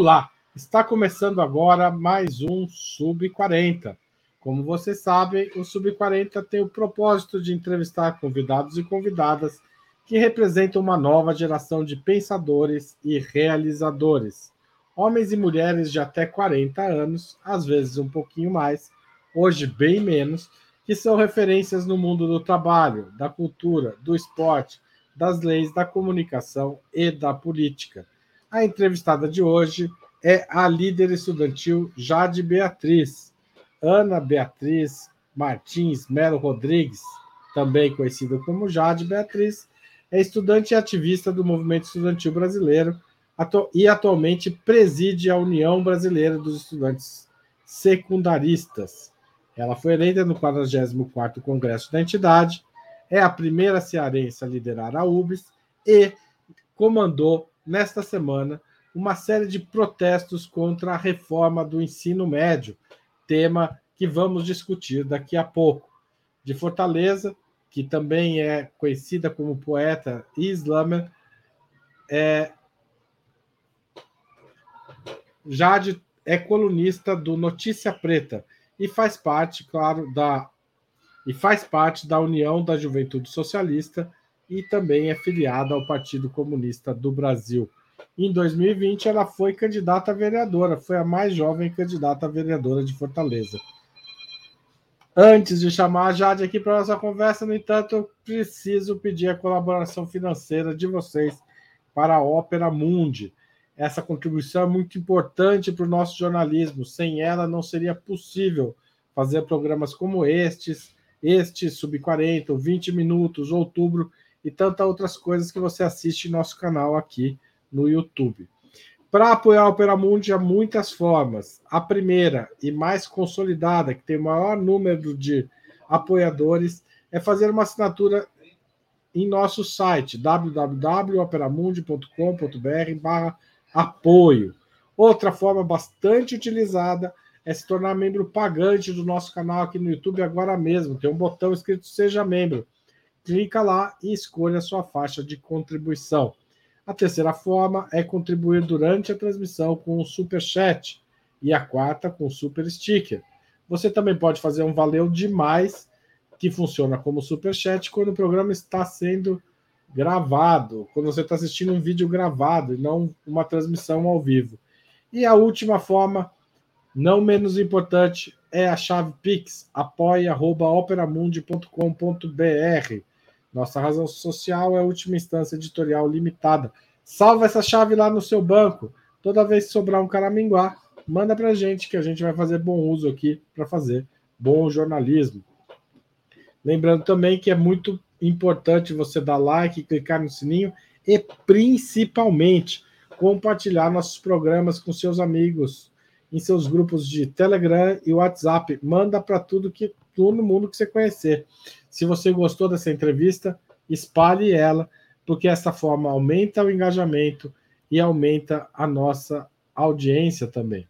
Olá, está começando agora mais um Sub 40. Como vocês sabem, o Sub 40 tem o propósito de entrevistar convidados e convidadas que representam uma nova geração de pensadores e realizadores. Homens e mulheres de até 40 anos, às vezes um pouquinho mais, hoje bem menos, que são referências no mundo do trabalho, da cultura, do esporte, das leis, da comunicação e da política. A entrevistada de hoje é a líder estudantil Jade Beatriz, Ana Beatriz Martins Melo Rodrigues, também conhecida como Jade Beatriz, é estudante e ativista do movimento estudantil brasileiro e atualmente preside a União Brasileira dos Estudantes Secundaristas. Ela foi eleita no 44º Congresso da entidade, é a primeira cearense a liderar a UBS e comandou nesta semana uma série de protestos contra a reforma do ensino médio, tema que vamos discutir daqui a pouco. De Fortaleza, que também é conhecida como poeta islâmica, é, Jade é colunista do Notícia Preta e faz parte, claro, da e faz parte da União da Juventude Socialista e também é filiada ao Partido Comunista do Brasil. Em 2020, ela foi candidata a vereadora, foi a mais jovem candidata a vereadora de Fortaleza. Antes de chamar a Jade aqui para nossa conversa, no entanto, eu preciso pedir a colaboração financeira de vocês para a Ópera Mundi. Essa contribuição é muito importante para o nosso jornalismo. Sem ela, não seria possível fazer programas como estes, este Sub 40, 20 Minutos, Outubro e tantas outras coisas que você assiste em nosso canal aqui no YouTube. Para apoiar o Operamundi há muitas formas. A primeira e mais consolidada, que tem o maior número de apoiadores, é fazer uma assinatura em nosso site www.operamundi.com.br apoio. Outra forma bastante utilizada é se tornar membro pagante do nosso canal aqui no YouTube agora mesmo. Tem um botão escrito Seja Membro clica lá e escolha a sua faixa de contribuição. A terceira forma é contribuir durante a transmissão com o Super Chat e a quarta com o Super Sticker. Você também pode fazer um valeu demais que funciona como Super Chat quando o programa está sendo gravado, quando você está assistindo um vídeo gravado e não uma transmissão ao vivo. E a última forma, não menos importante, é a chave Pix, apoia.operamundi.com.br. Nossa razão social é a última instância editorial limitada. Salva essa chave lá no seu banco. Toda vez que sobrar um caraminguá, manda para a gente que a gente vai fazer bom uso aqui para fazer bom jornalismo. Lembrando também que é muito importante você dar like, clicar no sininho e principalmente compartilhar nossos programas com seus amigos em seus grupos de Telegram e WhatsApp. Manda para tudo que todo mundo que você conhecer. Se você gostou dessa entrevista, espalhe ela, porque essa forma aumenta o engajamento e aumenta a nossa audiência também.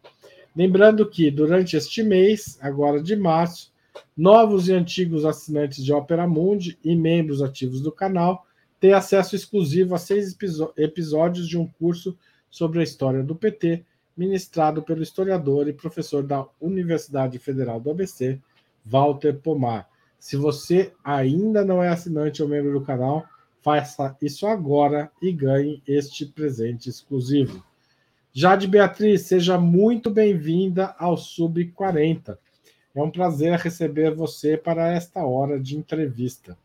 Lembrando que durante este mês, agora de março, novos e antigos assinantes de Opera Mundi e membros ativos do canal têm acesso exclusivo a seis episódios de um curso sobre a história do PT, ministrado pelo historiador e professor da Universidade Federal do ABC, Walter Pomar. Se você ainda não é assinante ou membro do canal, faça isso agora e ganhe este presente exclusivo. Jade Beatriz, seja muito bem-vinda ao Sub 40. É um prazer receber você para esta hora de entrevista.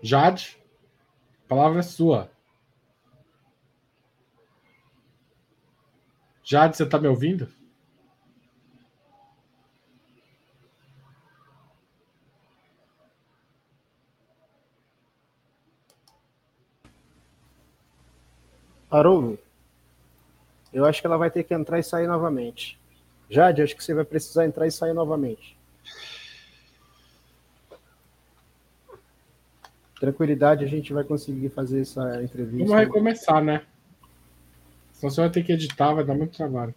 Jade, a palavra é sua. Jade, você está me ouvindo? Haroldo, eu acho que ela vai ter que entrar e sair novamente. Jade, acho que você vai precisar entrar e sair novamente. Tranquilidade, a gente vai conseguir fazer essa entrevista. Vamos recomeçar, né? Senão você vai ter que editar, vai dar muito trabalho.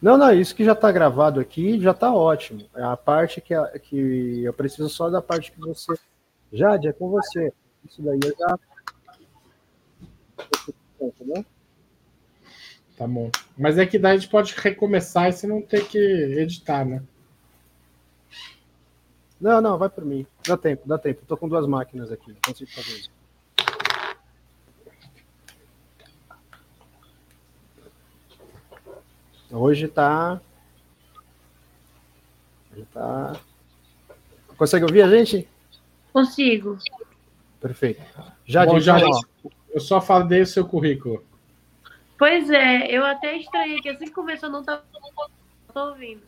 Não, não, isso que já está gravado aqui já está ótimo. É a parte que, que eu preciso só da parte que você Jade, é com você. Isso daí eu já. Tá bom. Mas é que daí a gente pode recomeçar e você não ter que editar, né? Não, não, vai por mim. Dá tempo, dá tempo. Estou com duas máquinas aqui, não consigo fazer isso. Hoje está. Tá... Consegue ouvir a gente? Consigo. Perfeito. Já, Bom, já eu só falei o seu currículo. Pois é, eu até estranhei que assim que começou não estava ouvindo.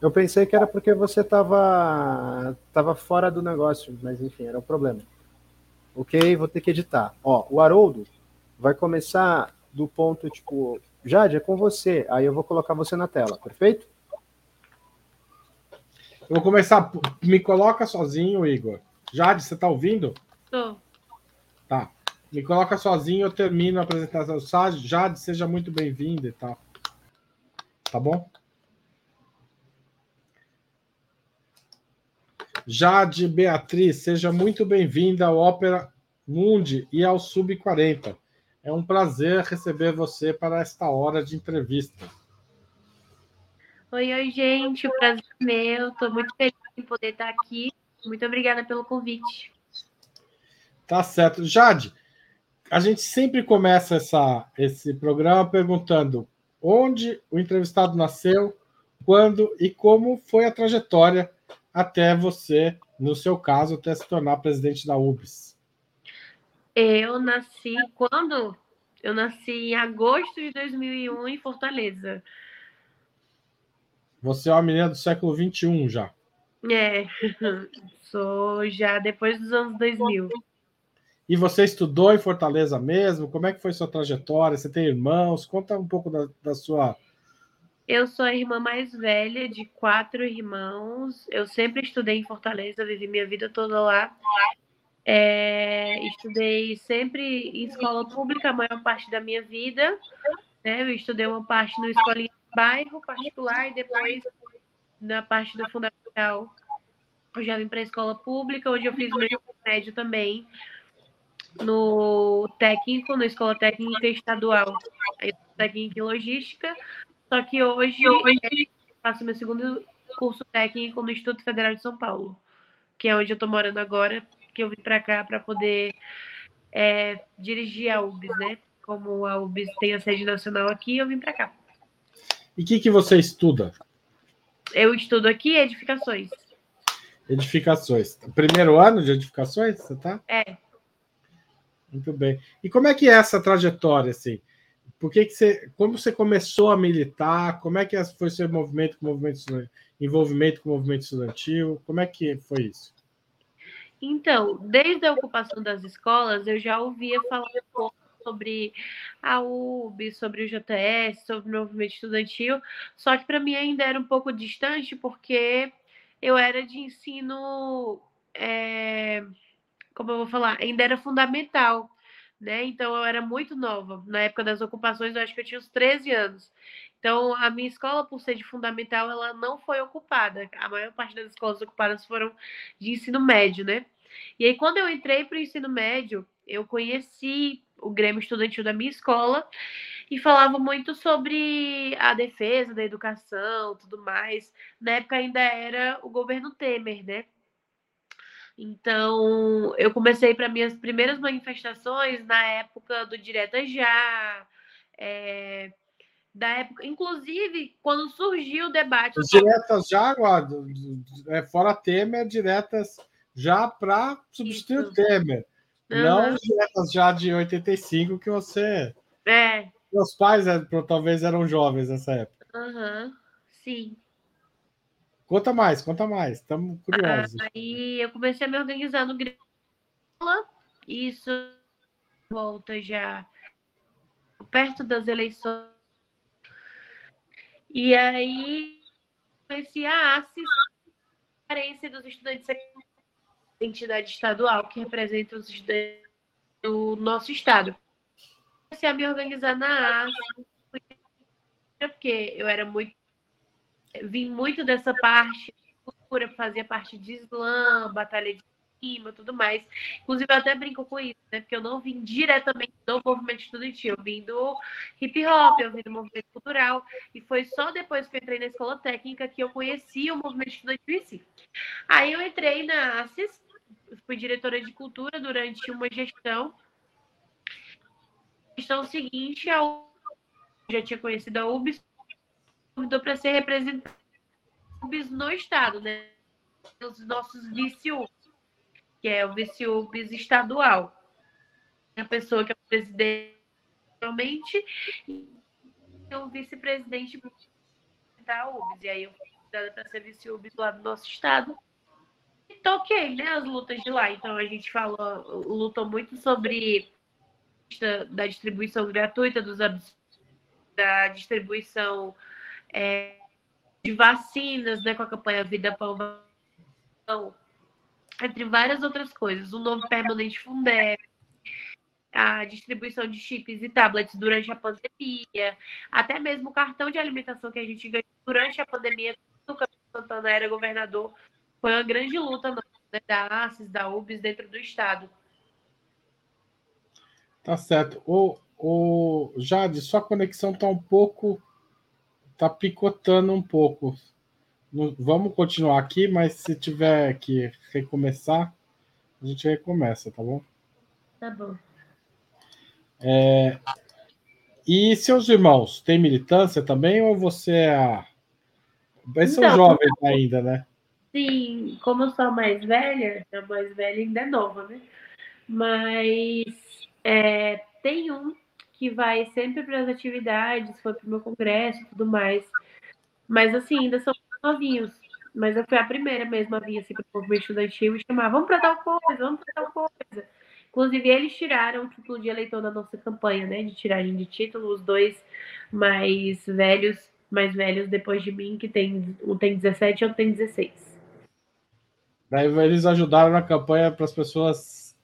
Eu pensei que era porque você estava tava fora do negócio, mas enfim, era o problema. Ok, vou ter que editar. Ó, o Haroldo vai começar do ponto tipo, Jade, é com você. Aí eu vou colocar você na tela, perfeito? Eu vou começar. Me coloca sozinho, Igor. Jade, você está ouvindo? Tô. Tá. Me coloca sozinho, eu termino a apresentação. Jade, seja muito bem-vinda e tal. Tá bom? Jade Beatriz, seja muito bem-vinda ao Ópera Mundi e ao Sub 40. É um prazer receber você para esta hora de entrevista. Oi, oi, gente. O prazer é meu. Estou muito feliz em poder estar aqui. Muito obrigada pelo convite. Tá certo. Jade, a gente sempre começa essa, esse programa perguntando onde o entrevistado nasceu, quando e como foi a trajetória até você, no seu caso, até se tornar presidente da UBS. Eu nasci quando? Eu nasci em agosto de 2001 em Fortaleza. Você é uma menina do século 21 já. É, sou já depois dos anos 2000. E você estudou em Fortaleza mesmo? Como é que foi sua trajetória? Você tem irmãos? Conta um pouco da, da sua. Eu sou a irmã mais velha de quatro irmãos. Eu sempre estudei em Fortaleza, vivi minha vida toda lá. É, estudei sempre em escola pública a maior parte da minha vida. Né? Eu estudei uma parte no escolinha de bairro particular e depois na parte da fundamental. Eu já vim para a escola pública, onde eu fiz o meu médio também no técnico, na Escola Técnica Estadual, técnica em logística, só que hoje, hoje... É, faço meu segundo curso técnico no Instituto Federal de São Paulo, que é onde eu estou morando agora, que eu vim para cá para poder é, dirigir a UBS, né? Como a UBS tem a sede nacional aqui, eu vim para cá. E o que, que você estuda? Eu estudo aqui edificações. Edificações. Primeiro ano de edificações, você tá? É. Muito bem. E como é que é essa trajetória, assim? Por que, que você, como você começou a militar? Como é que foi seu movimento com movimento envolvimento com o movimento estudantil? Como é que foi isso? Então, desde a ocupação das escolas, eu já ouvia falar um pouco sobre a UB, sobre o JS, sobre o movimento estudantil, só que para mim ainda era um pouco distante, porque eu era de ensino. É como eu vou falar, ainda era fundamental, né? Então eu era muito nova. Na época das ocupações, eu acho que eu tinha uns 13 anos. Então, a minha escola, por ser de fundamental, ela não foi ocupada. A maior parte das escolas ocupadas foram de ensino médio, né? E aí, quando eu entrei para o ensino médio, eu conheci o Grêmio Estudantil da minha escola e falava muito sobre a defesa da educação, tudo mais. Na época ainda era o governo Temer, né? Então, eu comecei para minhas primeiras manifestações na época do Direta Já, é, da época, inclusive, quando surgiu o debate. Diretas já, Guardo, é, fora Temer, diretas já para substituir Isso. o Temer. Uhum. Não diretas já de 85 que você. É. Meus pais é, talvez eram jovens nessa época. Uhum. Sim. Conta mais, conta mais, estamos curiosos. Aí eu comecei a me organizar no Grêmio, isso volta já perto das eleições. E aí comecei a assistência dos estudantes da entidade estadual que representa os estudantes do nosso estado. Comecei a me organizar na ASE, porque eu era muito vim muito dessa parte cultura, fazia parte de slam, batalha de cima, tudo mais. Inclusive, eu até brinco com isso, né? Porque eu não vim diretamente do movimento estudantil, eu vim do hip hop, eu vim do movimento cultural, e foi só depois que eu entrei na escola técnica que eu conheci o movimento estudantil em si. Aí eu entrei na ACES, fui diretora de cultura durante uma gestão. Gestão seguinte, eu já tinha conhecido a UBS, convidou para ser representante no estado, né? Os nossos vice-UBS, que é o vice-UBS estadual. A pessoa que é o presidente realmente e o vice-presidente da UBS. E aí eu fui convidada para ser vice-UBS lá do nosso estado toquei, né, as lutas de lá. Então a gente falou, lutou muito sobre da distribuição gratuita dos da distribuição é, de vacinas, né, com a campanha Vida Pão, entre várias outras coisas. O novo permanente Fundeb, a distribuição de chips e tablets durante a pandemia, até mesmo o cartão de alimentação que a gente ganhou durante a pandemia, o Camilo Santana era governador, foi uma grande luta né, da ACES, da UBS, dentro do Estado. Tá certo. O, o Jade, sua conexão tá um pouco. Tá picotando um pouco. Vamos continuar aqui, mas se tiver que recomeçar, a gente recomeça, tá bom? Tá bom. É, e seus irmãos, tem militância também ou você é a. Eles são então, jovens ainda, né? Sim, como eu sou a mais velha, a mais velha ainda é nova, né? Mas é, tem um que vai sempre para as atividades, foi para o meu congresso e tudo mais. Mas assim, ainda são novinhos. Mas eu fui a primeira mesmo a vir assim, para o movimento estudantil e chamar, vamos para tal coisa, vamos para tal coisa. Inclusive, eles tiraram o título de eleitor da nossa campanha, né? De tiragem de título, os dois mais velhos, mais velhos depois de mim, que tem, um tem 17 e outro tem 16. Daí eles ajudaram na campanha para as pessoas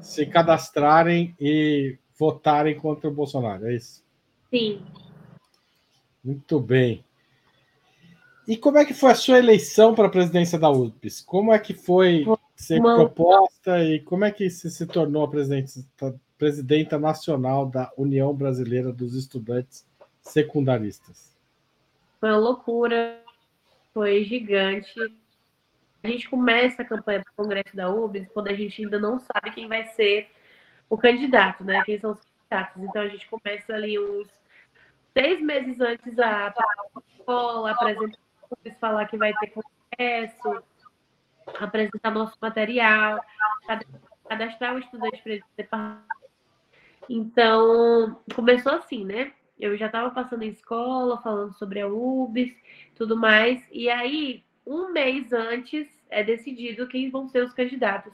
se cadastrarem e votarem contra o Bolsonaro, é isso? Sim. Muito bem. E como é que foi a sua eleição para a presidência da UPS? Como é que foi ser Uma... proposta e como é que você se tornou a presidenta, presidenta nacional da União Brasileira dos Estudantes Secundaristas? Foi uma loucura, foi gigante a gente começa a campanha para o Congresso da UBS quando a gente ainda não sabe quem vai ser o candidato, né? Quem são os candidatos. Então a gente começa ali uns seis meses antes a escola, apresentar, falar que vai ter congresso, apresentar nosso material, cadastrar o estudante para ele Então, começou assim, né? Eu já estava passando em escola, falando sobre a UBS, tudo mais, e aí um mês antes é decidido quem vão ser os candidatos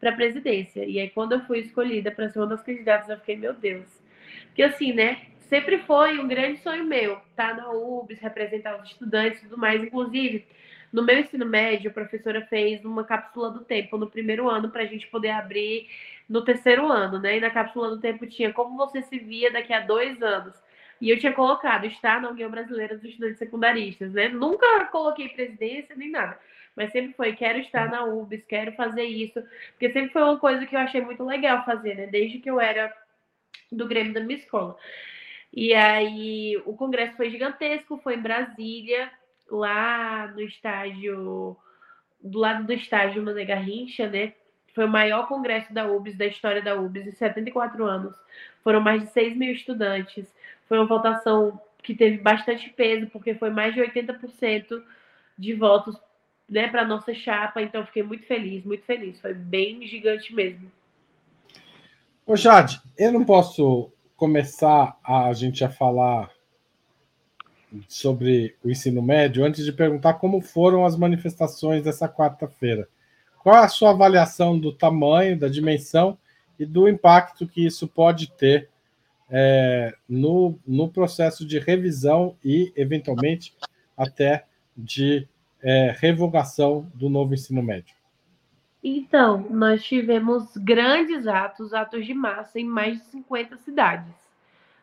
para a presidência. E aí, quando eu fui escolhida para ser uma das candidatas, eu fiquei, meu Deus. Porque assim, né? Sempre foi um grande sonho meu, estar tá na UBS, representar os estudantes e tudo mais. Inclusive, no meu ensino médio, a professora fez uma cápsula do tempo no primeiro ano para a gente poder abrir no terceiro ano, né? E na cápsula do tempo tinha como você se via daqui a dois anos. E eu tinha colocado estar na União Brasileira dos Estudantes Secundaristas, né? Nunca coloquei presidência nem nada, mas sempre foi, quero estar na UBS, quero fazer isso, porque sempre foi uma coisa que eu achei muito legal fazer, né? Desde que eu era do Grêmio da minha escola. E aí o congresso foi gigantesco, foi em Brasília, lá no estádio, do lado do estádio Mané Garrincha, né? Foi o maior congresso da UBS, da história da UBS, em 74 anos. Foram mais de 6 mil estudantes. Foi uma votação que teve bastante peso, porque foi mais de 80% de votos né, para nossa chapa. Então, fiquei muito feliz, muito feliz. Foi bem gigante mesmo. Ô, Jade, eu não posso começar a gente a falar sobre o ensino médio antes de perguntar como foram as manifestações dessa quarta-feira. Qual é a sua avaliação do tamanho, da dimensão e do impacto que isso pode ter é, no, no processo de revisão e, eventualmente, até de é, revogação do novo ensino médio? Então, nós tivemos grandes atos, atos de massa em mais de 50 cidades.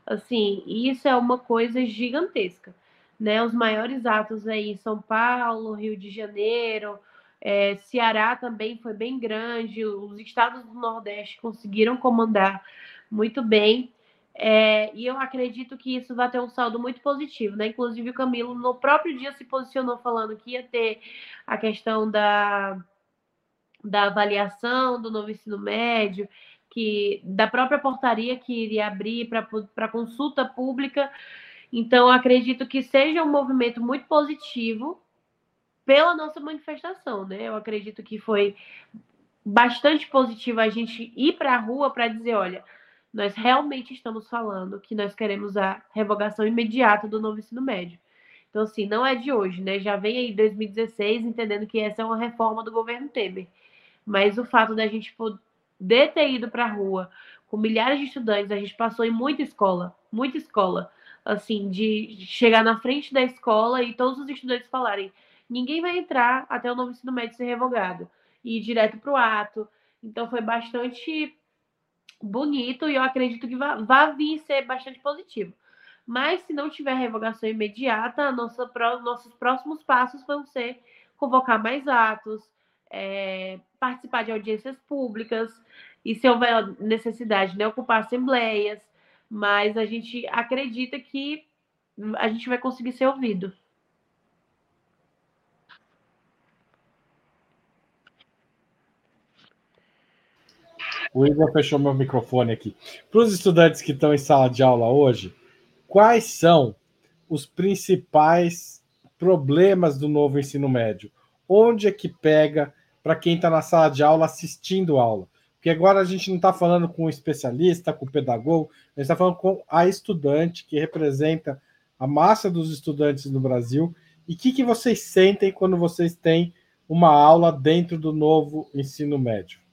Assim, isso é uma coisa gigantesca. Né? Os maiores atos aí São Paulo, Rio de Janeiro, É, Ceará também foi bem grande, os estados do Nordeste conseguiram comandar muito bem. É, e eu acredito que isso vai ter um saldo muito positivo, né? Inclusive o Camilo no próprio dia se posicionou falando que ia ter a questão da, da avaliação do novo ensino médio, que da própria portaria que iria abrir para consulta pública. Então, acredito que seja um movimento muito positivo pela nossa manifestação, né? Eu acredito que foi bastante positivo a gente ir para a rua para dizer, olha, nós realmente estamos falando que nós queremos a revogação imediata do novo ensino médio. Então, assim, não é de hoje, né? Já vem aí 2016 entendendo que essa é uma reforma do governo Temer. Mas o fato da gente poder ter ido para a rua com milhares de estudantes, a gente passou em muita escola, muita escola, assim, de chegar na frente da escola e todos os estudantes falarem: ninguém vai entrar até o novo ensino médio ser revogado, e ir direto para o ato. Então, foi bastante bonito e eu acredito que vai, vir ser bastante positivo. Mas se não tiver revogação imediata, nossa, nossos próximos passos vão ser convocar mais atos, é, participar de audiências públicas e, se houver necessidade, né, ocupar assembleias. Mas a gente acredita que a gente vai conseguir ser ouvido. O Igor fechou meu microfone aqui. Para os estudantes que estão em sala de aula hoje, quais são os principais problemas do novo ensino médio? Onde é que pega para quem está na sala de aula assistindo aula? Porque agora a gente não está falando com um especialista, com o pedagogo, a gente está falando com a estudante que representa a massa dos estudantes no Brasil. E o que, que vocês sentem quando vocês têm uma aula dentro do novo ensino médio?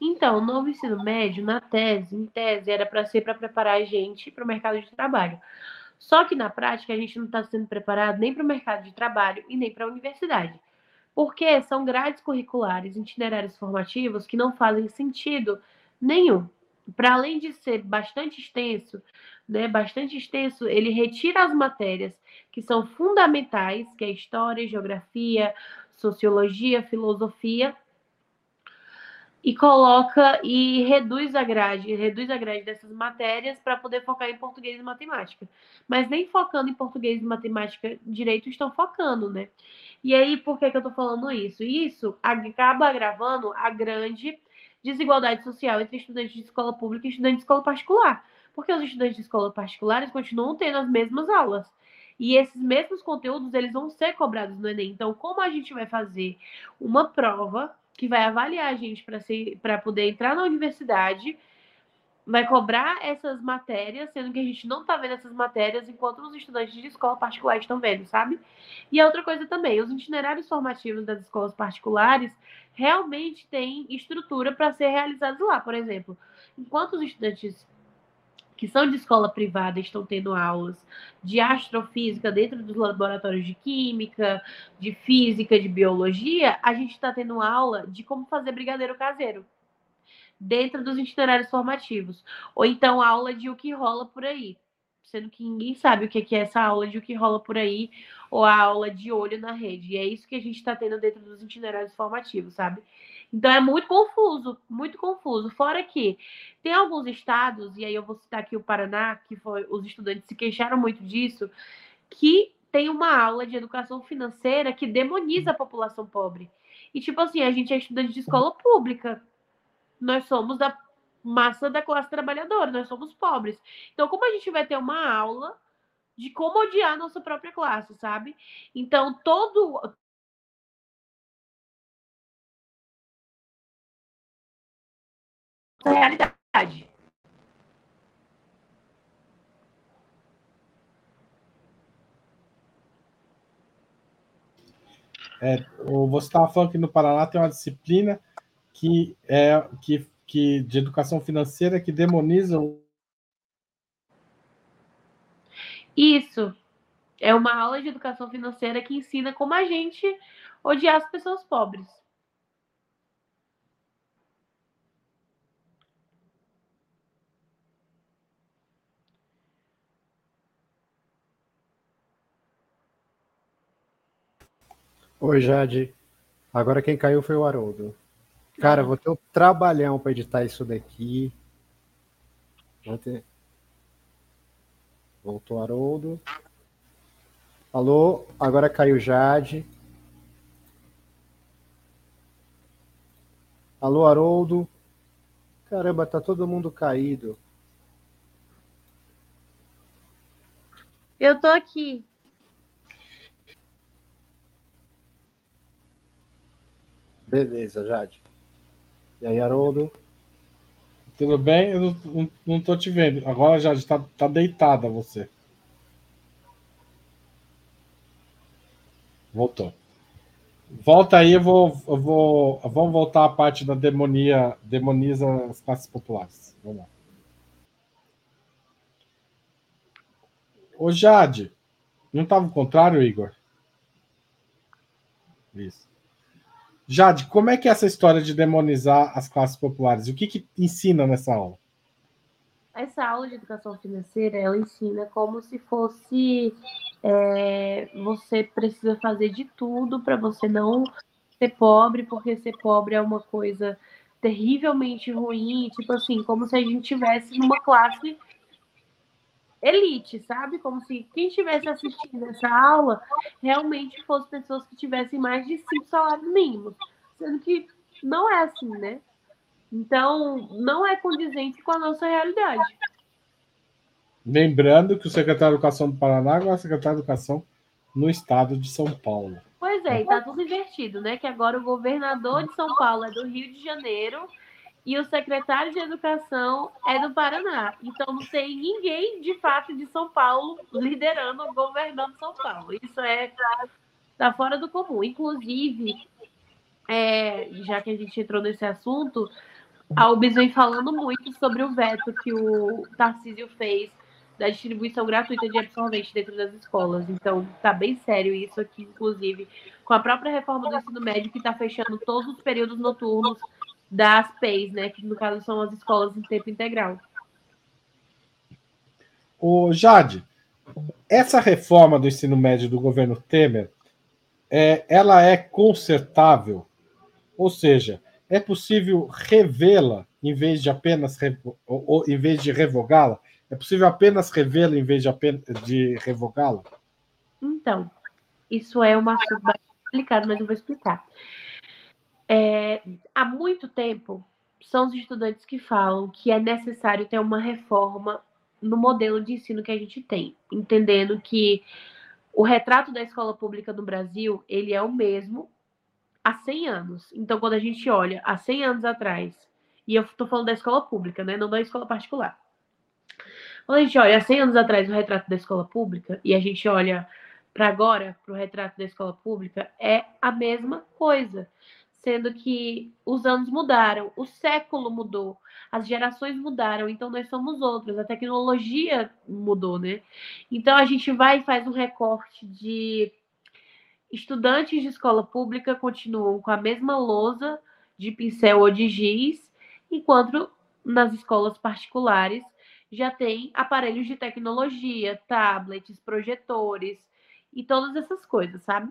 Então, o novo ensino médio, na tese, em tese, era para ser para preparar a gente para o mercado de trabalho. Só que na prática a gente não está sendo preparado nem para o mercado de trabalho e nem para a universidade. Porque são grades curriculares, itinerários formativos que não fazem sentido nenhum. Para além de ser bastante extenso, né, bastante extenso, ele retira as matérias que são fundamentais, que é história, geografia, sociologia, filosofia, e coloca e reduz a grade, reduz a grade dessas matérias para poder focar em português e matemática. Mas nem focando em português e matemática direito estão focando, né? E aí, por que, que eu estou falando isso? Isso acaba agravando a grande desigualdade social entre estudantes de escola pública e estudantes de escola particular. Porque os estudantes de escola particulares continuam tendo as mesmas aulas. E esses mesmos conteúdos, eles vão ser cobrados no Enem. Então, como a gente vai fazer uma prova que vai avaliar a gente para poder entrar na universidade, vai cobrar essas matérias, sendo que a gente não está vendo essas matérias enquanto os estudantes de escola particular estão vendo, sabe? E a outra coisa também, os itinerários formativos das escolas particulares realmente têm estrutura para ser realizados lá. Por exemplo, enquanto os estudantes que são de escola privada estão tendo aulas de astrofísica dentro dos laboratórios de química, de física, de biologia, a gente está tendo aula de como fazer brigadeiro caseiro dentro dos itinerários formativos. Ou então aula de o que rola por aí. Sendo que ninguém sabe o que é essa aula de o que rola por aí, ou a aula de olho na rede. E é isso que a gente está tendo dentro dos itinerários formativos, sabe? Então é muito confuso, muito confuso. Fora que tem alguns estados, e aí eu vou citar aqui o Paraná, que foi os estudantes se queixaram muito disso, que tem uma aula de educação financeira que demoniza a população pobre. E tipo assim, a gente é estudante de escola pública. Nós somos da massa da classe trabalhadora, nós somos pobres. Então, como a gente vai ter uma aula de como odiar a nossa própria classe, sabe? Então, todo realidade. É, você estava falando que no Paraná tem uma disciplina que é que, que de educação financeira que demoniza o... Isso. É uma aula de educação financeira que ensina como a gente odiar as pessoas pobres. Oi, Jade. Agora quem caiu foi o Haroldo. Cara, vou ter um trabalhão para editar isso daqui. Ter... Voltou Haroldo. Alô, agora caiu Jade. Alô, Haroldo. Caramba, tá todo mundo caído. Eu tô aqui. Beleza, Jade. E aí, Haroldo? Tudo bem? Eu não, não tô te vendo. Agora, Jade, tá, tá deitada você. Voltou. Volta aí, eu vou, eu vou. Vamos voltar à parte da demonia, demoniza as classes populares. Vamos lá. Ô Jade, não estava o contrário, Igor? Isso. Jade, como é que é essa história de demonizar as classes populares? O que, que ensina nessa aula? Essa aula de educação financeira, ela ensina como se fosse é, você precisa fazer de tudo para você não ser pobre, porque ser pobre é uma coisa terrivelmente ruim, tipo assim, como se a gente tivesse numa classe elite, sabe? Como se quem estivesse assistindo essa aula realmente fosse pessoas que tivessem mais de cinco salários mínimos. Sendo que não é assim, né? Então, não é condizente com a nossa realidade. Lembrando que o secretário de Educação do Paraná é o secretário de Educação no estado de São Paulo. Pois é, e tá tudo invertido, né? Que agora o governador de São Paulo é do Rio de Janeiro e o secretário de Educação é do Paraná. Então não tem ninguém de fato de São Paulo liderando governando São Paulo. Isso é tá fora do comum. Inclusive, é, já que a gente entrou nesse assunto, a UBS vem falando muito sobre o veto que o Tarcísio fez da distribuição gratuita de absorvente dentro das escolas. Então, tá bem sério isso aqui, inclusive, com a própria reforma do ensino médio que está fechando todos os períodos noturnos das PEIs, né? Que no caso são as escolas em tempo integral. O Jade, essa reforma do ensino médio do governo Temer, é, ela é consertável? Ou seja, é possível revê-la em vez de apenas ou, ou, em vez de revogá-la? É possível apenas revê-la em vez de, apenas, de revogá-la? Então, isso é uma assunto complicado, mas eu vou explicar. É, há muito tempo, são os estudantes que falam que é necessário ter uma reforma no modelo de ensino que a gente tem, entendendo que o retrato da escola pública no Brasil, ele é o mesmo há 100 anos. Então, quando a gente olha há 100 anos atrás, e eu estou falando da escola pública, né, não da escola particular. Quando a gente olha há 100 anos atrás o retrato da escola pública, e a gente olha para agora, para o retrato da escola pública, é a mesma coisa sendo que os anos mudaram, o século mudou, as gerações mudaram, então nós somos outros, a tecnologia mudou, né? Então a gente vai e faz um recorte de estudantes de escola pública continuam com a mesma lousa de pincel ou de giz, enquanto nas escolas particulares já tem aparelhos de tecnologia, tablets, projetores e todas essas coisas, sabe?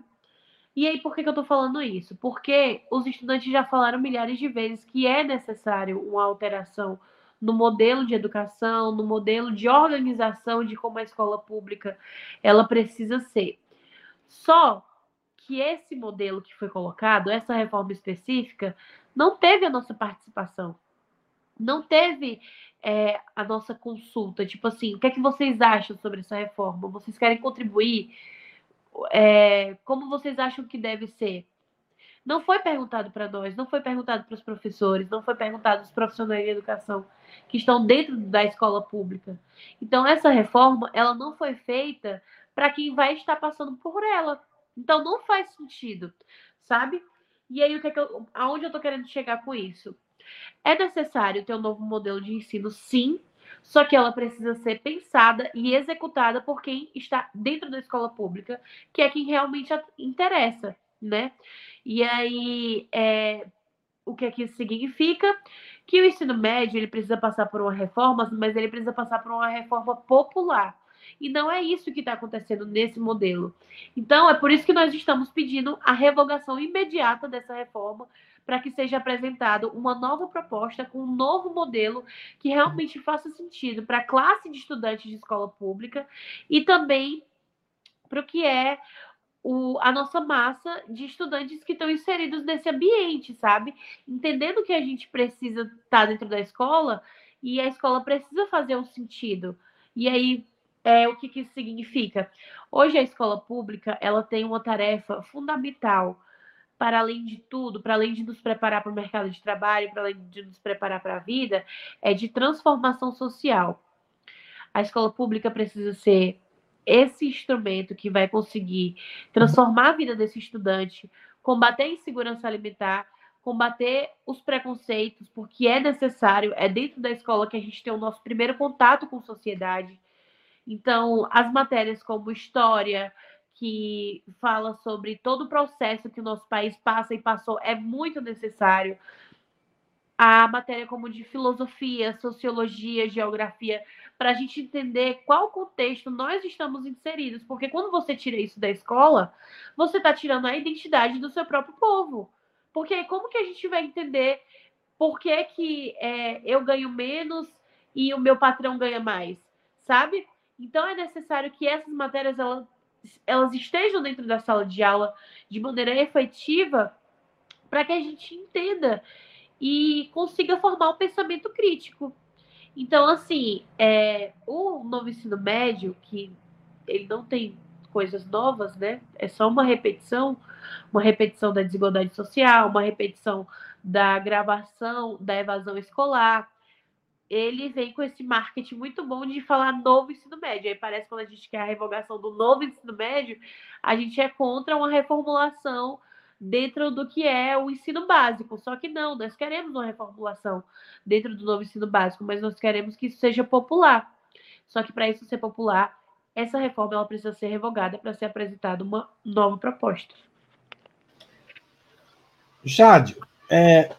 E aí, por que, que eu estou falando isso? Porque os estudantes já falaram milhares de vezes que é necessário uma alteração no modelo de educação, no modelo de organização de como a escola pública ela precisa ser. Só que esse modelo que foi colocado, essa reforma específica, não teve a nossa participação. Não teve é, a nossa consulta. Tipo assim, o que é que vocês acham sobre essa reforma? Vocês querem contribuir? É, como vocês acham que deve ser? Não foi perguntado para nós, não foi perguntado para os professores, não foi perguntado aos profissionais de educação que estão dentro da escola pública. Então, essa reforma, ela não foi feita para quem vai estar passando por ela. Então, não faz sentido, sabe? E aí, o que é que eu, aonde eu estou querendo chegar com isso? É necessário ter um novo modelo de ensino, sim, só que ela precisa ser pensada e executada por quem está dentro da escola pública, que é quem realmente interessa, né? E aí, é, o que é que isso significa? Que o ensino médio ele precisa passar por uma reforma, mas ele precisa passar por uma reforma popular. E não é isso que está acontecendo nesse modelo. Então, é por isso que nós estamos pedindo a revogação imediata dessa reforma, para que seja apresentado uma nova proposta com um novo modelo que realmente faça sentido para a classe de estudantes de escola pública e também para o que é o, a nossa massa de estudantes que estão inseridos nesse ambiente, sabe? Entendendo que a gente precisa estar tá dentro da escola e a escola precisa fazer um sentido. E aí, é, o que, que isso significa? Hoje a escola pública ela tem uma tarefa fundamental para além de tudo, para além de nos preparar para o mercado de trabalho, para além de nos preparar para a vida, é de transformação social. A escola pública precisa ser esse instrumento que vai conseguir transformar a vida desse estudante, combater a insegurança alimentar, combater os preconceitos, porque é necessário, é dentro da escola que a gente tem o nosso primeiro contato com sociedade. Então, as matérias como história, que fala sobre todo o processo que o nosso país passa e passou, é muito necessário a matéria como de filosofia, sociologia, geografia, para a gente entender qual contexto nós estamos inseridos. Porque quando você tira isso da escola, você está tirando a identidade do seu próprio povo. Porque como que a gente vai entender por que, que é, eu ganho menos e o meu patrão ganha mais? Sabe? Então é necessário que essas matérias elas, elas estejam dentro da sala de aula de maneira efetiva para que a gente entenda e consiga formar um pensamento crítico. Então, assim, é, o novo ensino médio, que ele não tem coisas novas, né? É só uma repetição, uma repetição da desigualdade social, uma repetição da gravação da evasão escolar. Ele vem com esse marketing muito bom de falar novo ensino médio. Aí parece que quando a gente quer a revogação do novo ensino médio, a gente é contra uma reformulação dentro do que é o ensino básico. Só que não, nós queremos uma reformulação dentro do novo ensino básico, mas nós queremos que isso seja popular. Só que para isso ser popular, essa reforma ela precisa ser revogada para ser apresentada uma nova proposta. Jade, é,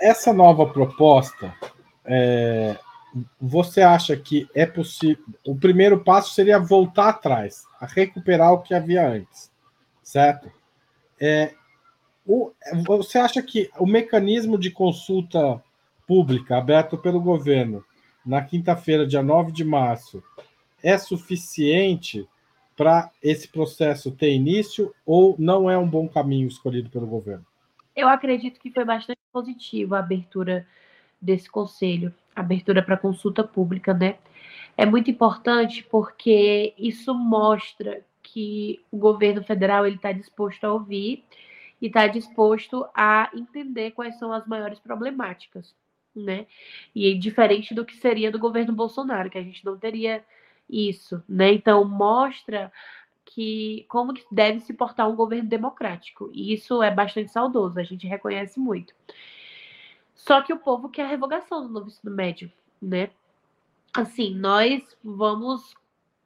essa nova proposta, é, você acha que é possível? O primeiro passo seria voltar atrás, a recuperar o que havia antes, certo? É, o, você acha que o mecanismo de consulta pública aberto pelo governo na quinta-feira, dia 9 de março, é suficiente para esse processo ter início ou não é um bom caminho escolhido pelo governo? Eu acredito que foi bastante positiva a abertura desse conselho, abertura para consulta pública, né? É muito importante porque isso mostra que o governo federal ele está disposto a ouvir e está disposto a entender quais são as maiores problemáticas, né? E diferente do que seria do governo Bolsonaro, que a gente não teria isso, né? Então mostra que como que deve se portar um governo democrático. E isso é bastante saudoso, a gente reconhece muito. Só que o povo quer a revogação do novo ensino médio, né? Assim, nós vamos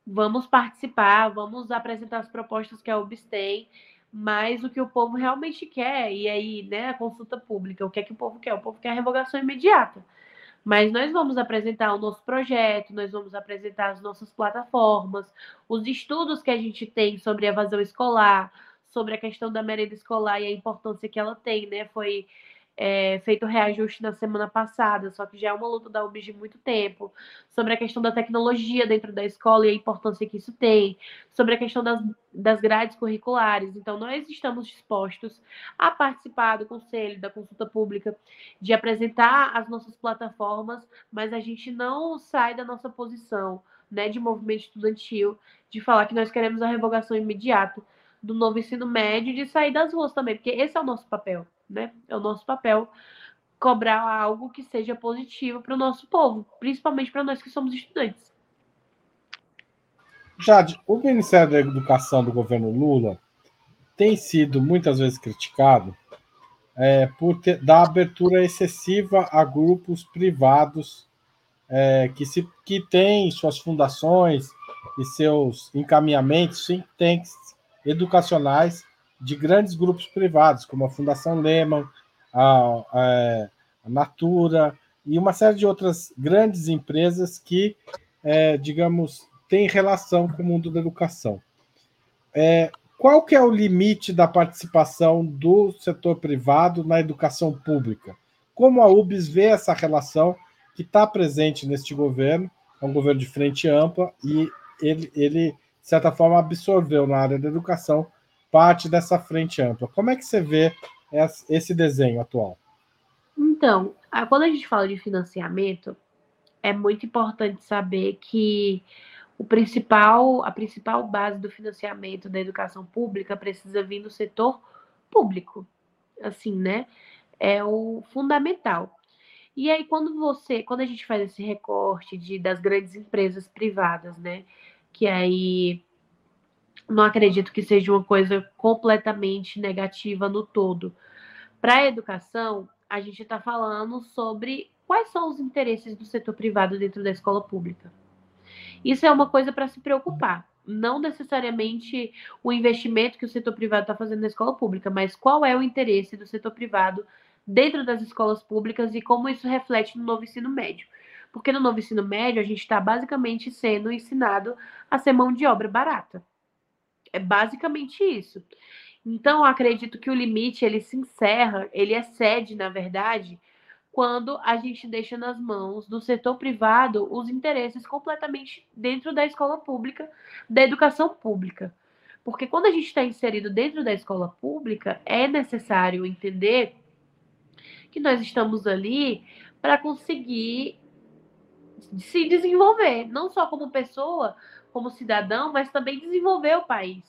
vamos participar, vamos apresentar as propostas que a UBS tem, mas o que o povo realmente quer, e aí, né, a consulta pública, o que é que o povo quer? O povo quer a revogação imediata. Mas nós vamos apresentar o nosso projeto, nós vamos apresentar as nossas plataformas, os estudos que a gente tem sobre evasão escolar, sobre a questão da merenda escolar e a importância que ela tem, né? Foi é, feito reajuste na semana passada, só que já é uma luta da UBS de muito tempo, sobre a questão da tecnologia dentro da escola e a importância que isso tem, sobre a questão das, das grades curriculares. Então, nós estamos dispostos a participar do conselho, da consulta pública, de apresentar as nossas plataformas, mas a gente não sai da nossa posição né, de movimento estudantil, de falar que nós queremos a revogação imediata do novo ensino médio e de sair das ruas também, porque esse é o nosso papel né? É o nosso papel cobrar algo que seja positivo para o nosso povo, principalmente para nós que somos estudantes. Jade, o Ministério da Educação do governo Lula tem sido muitas vezes criticado é, por ter, dar abertura excessiva a grupos privados é, que, se, que têm suas fundações e seus encaminhamentos, think educacionais de grandes grupos privados, como a Fundação Lehman, a, a, a Natura e uma série de outras grandes empresas que, é, digamos, tem relação com o mundo da educação. É, qual que é o limite da participação do setor privado na educação pública? Como a UBS vê essa relação que está presente neste governo, é um governo de frente ampla, e ele, ele, de certa forma, absorveu na área da educação parte dessa frente ampla. Como é que você vê esse desenho atual? Então, quando a gente fala de financiamento, é muito importante saber que o principal, a principal base do financiamento da educação pública precisa vir do setor público. Assim, né? É o fundamental. E aí, quando você, quando a gente faz esse recorte de, das grandes empresas privadas, né? Que aí não acredito que seja uma coisa completamente negativa no todo. Para a educação, a gente está falando sobre quais são os interesses do setor privado dentro da escola pública. Isso é uma coisa para se preocupar. Não necessariamente o investimento que o setor privado está fazendo na escola pública, mas qual é o interesse do setor privado dentro das escolas públicas e como isso reflete no novo ensino médio. Porque no novo ensino médio a gente está basicamente sendo ensinado a ser mão de obra barata. É basicamente isso. Então, acredito que o limite ele se encerra, ele excede, na verdade, quando a gente deixa nas mãos do setor privado os interesses completamente dentro da escola pública, da educação pública. Porque quando a gente está inserido dentro da escola pública, é necessário entender que nós estamos ali para conseguir se desenvolver, não só como pessoa, como cidadão, mas também desenvolver o país.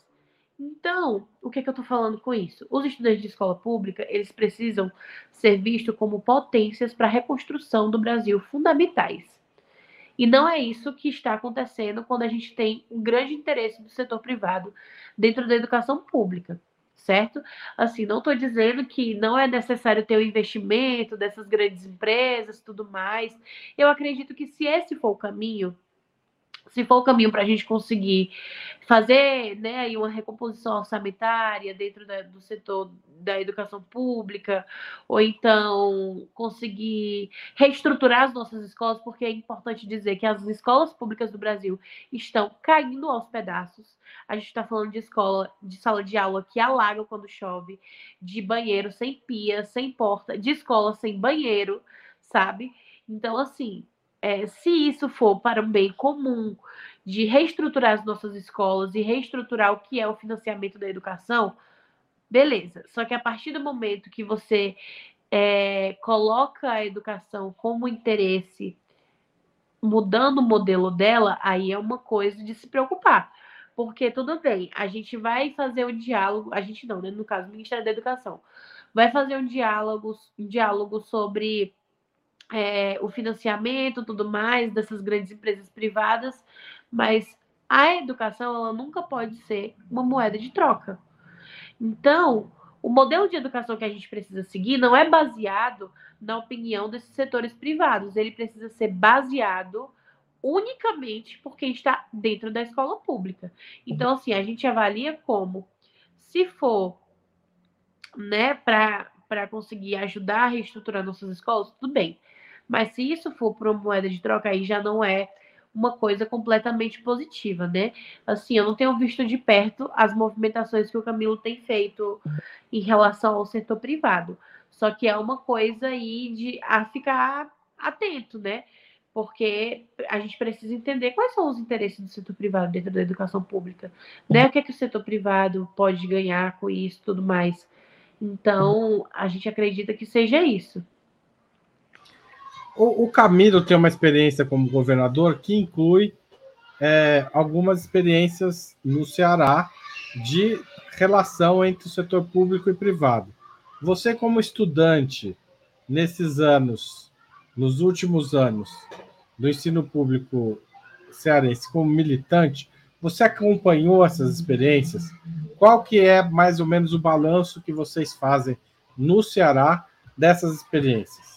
Então, o que, é que eu estou falando com isso? Os estudantes de escola pública, eles precisam ser vistos como potências para a reconstrução do Brasil fundamentais. E não é isso que está acontecendo quando a gente tem um grande interesse do setor privado dentro da educação pública, certo? Assim, não estou dizendo que não é necessário ter o investimento dessas grandes empresas, tudo mais. Eu acredito que se esse for o caminho, se for o caminho para a gente conseguir fazer né, aí uma recomposição orçamentária dentro da, do setor da educação pública, ou então conseguir reestruturar as nossas escolas, porque é importante dizer que as escolas públicas do Brasil estão caindo aos pedaços. A gente está falando de escola, de sala de aula que alaga quando chove, de banheiro sem pia, sem porta, de escola sem banheiro, sabe? Então, assim, é, se isso for para um bem comum de reestruturar as nossas escolas e reestruturar o que é o financiamento da educação, beleza. Só que a partir do momento que você é, coloca a educação como interesse, mudando o modelo dela, aí é uma coisa de se preocupar. Porque tudo bem, a gente vai fazer um diálogo, a gente não, né? No caso, o Ministério da Educação, vai fazer um diálogo, um diálogo sobre é, o financiamento, tudo mais dessas grandes empresas privadas, mas a educação ela nunca pode ser uma moeda de troca. Então, o modelo de educação que a gente precisa seguir não é baseado na opinião desses setores privados, ele precisa ser baseado unicamente por quem está dentro da escola pública. Então, assim, a gente avalia como se for né, para conseguir ajudar a reestruturar nossas escolas, tudo bem. Mas se isso for por uma moeda de troca, aí já não é uma coisa completamente positiva, né? Assim, eu não tenho visto de perto as movimentações que o Camilo tem feito em relação ao setor privado. Só que é uma coisa aí de a ficar atento, né? Porque a gente precisa entender quais são os interesses do setor privado dentro da educação pública, né? O que é que o setor privado pode ganhar com isso, tudo mais. Então, a gente acredita que seja isso. O, o Camilo tem uma experiência como governador que inclui é, algumas experiências no Ceará de relação entre o setor público e privado. Você, como estudante, nesses anos, nos últimos anos, do ensino público cearense, como militante, você acompanhou essas experiências? Qual que é mais ou menos o balanço que vocês fazem no Ceará dessas experiências?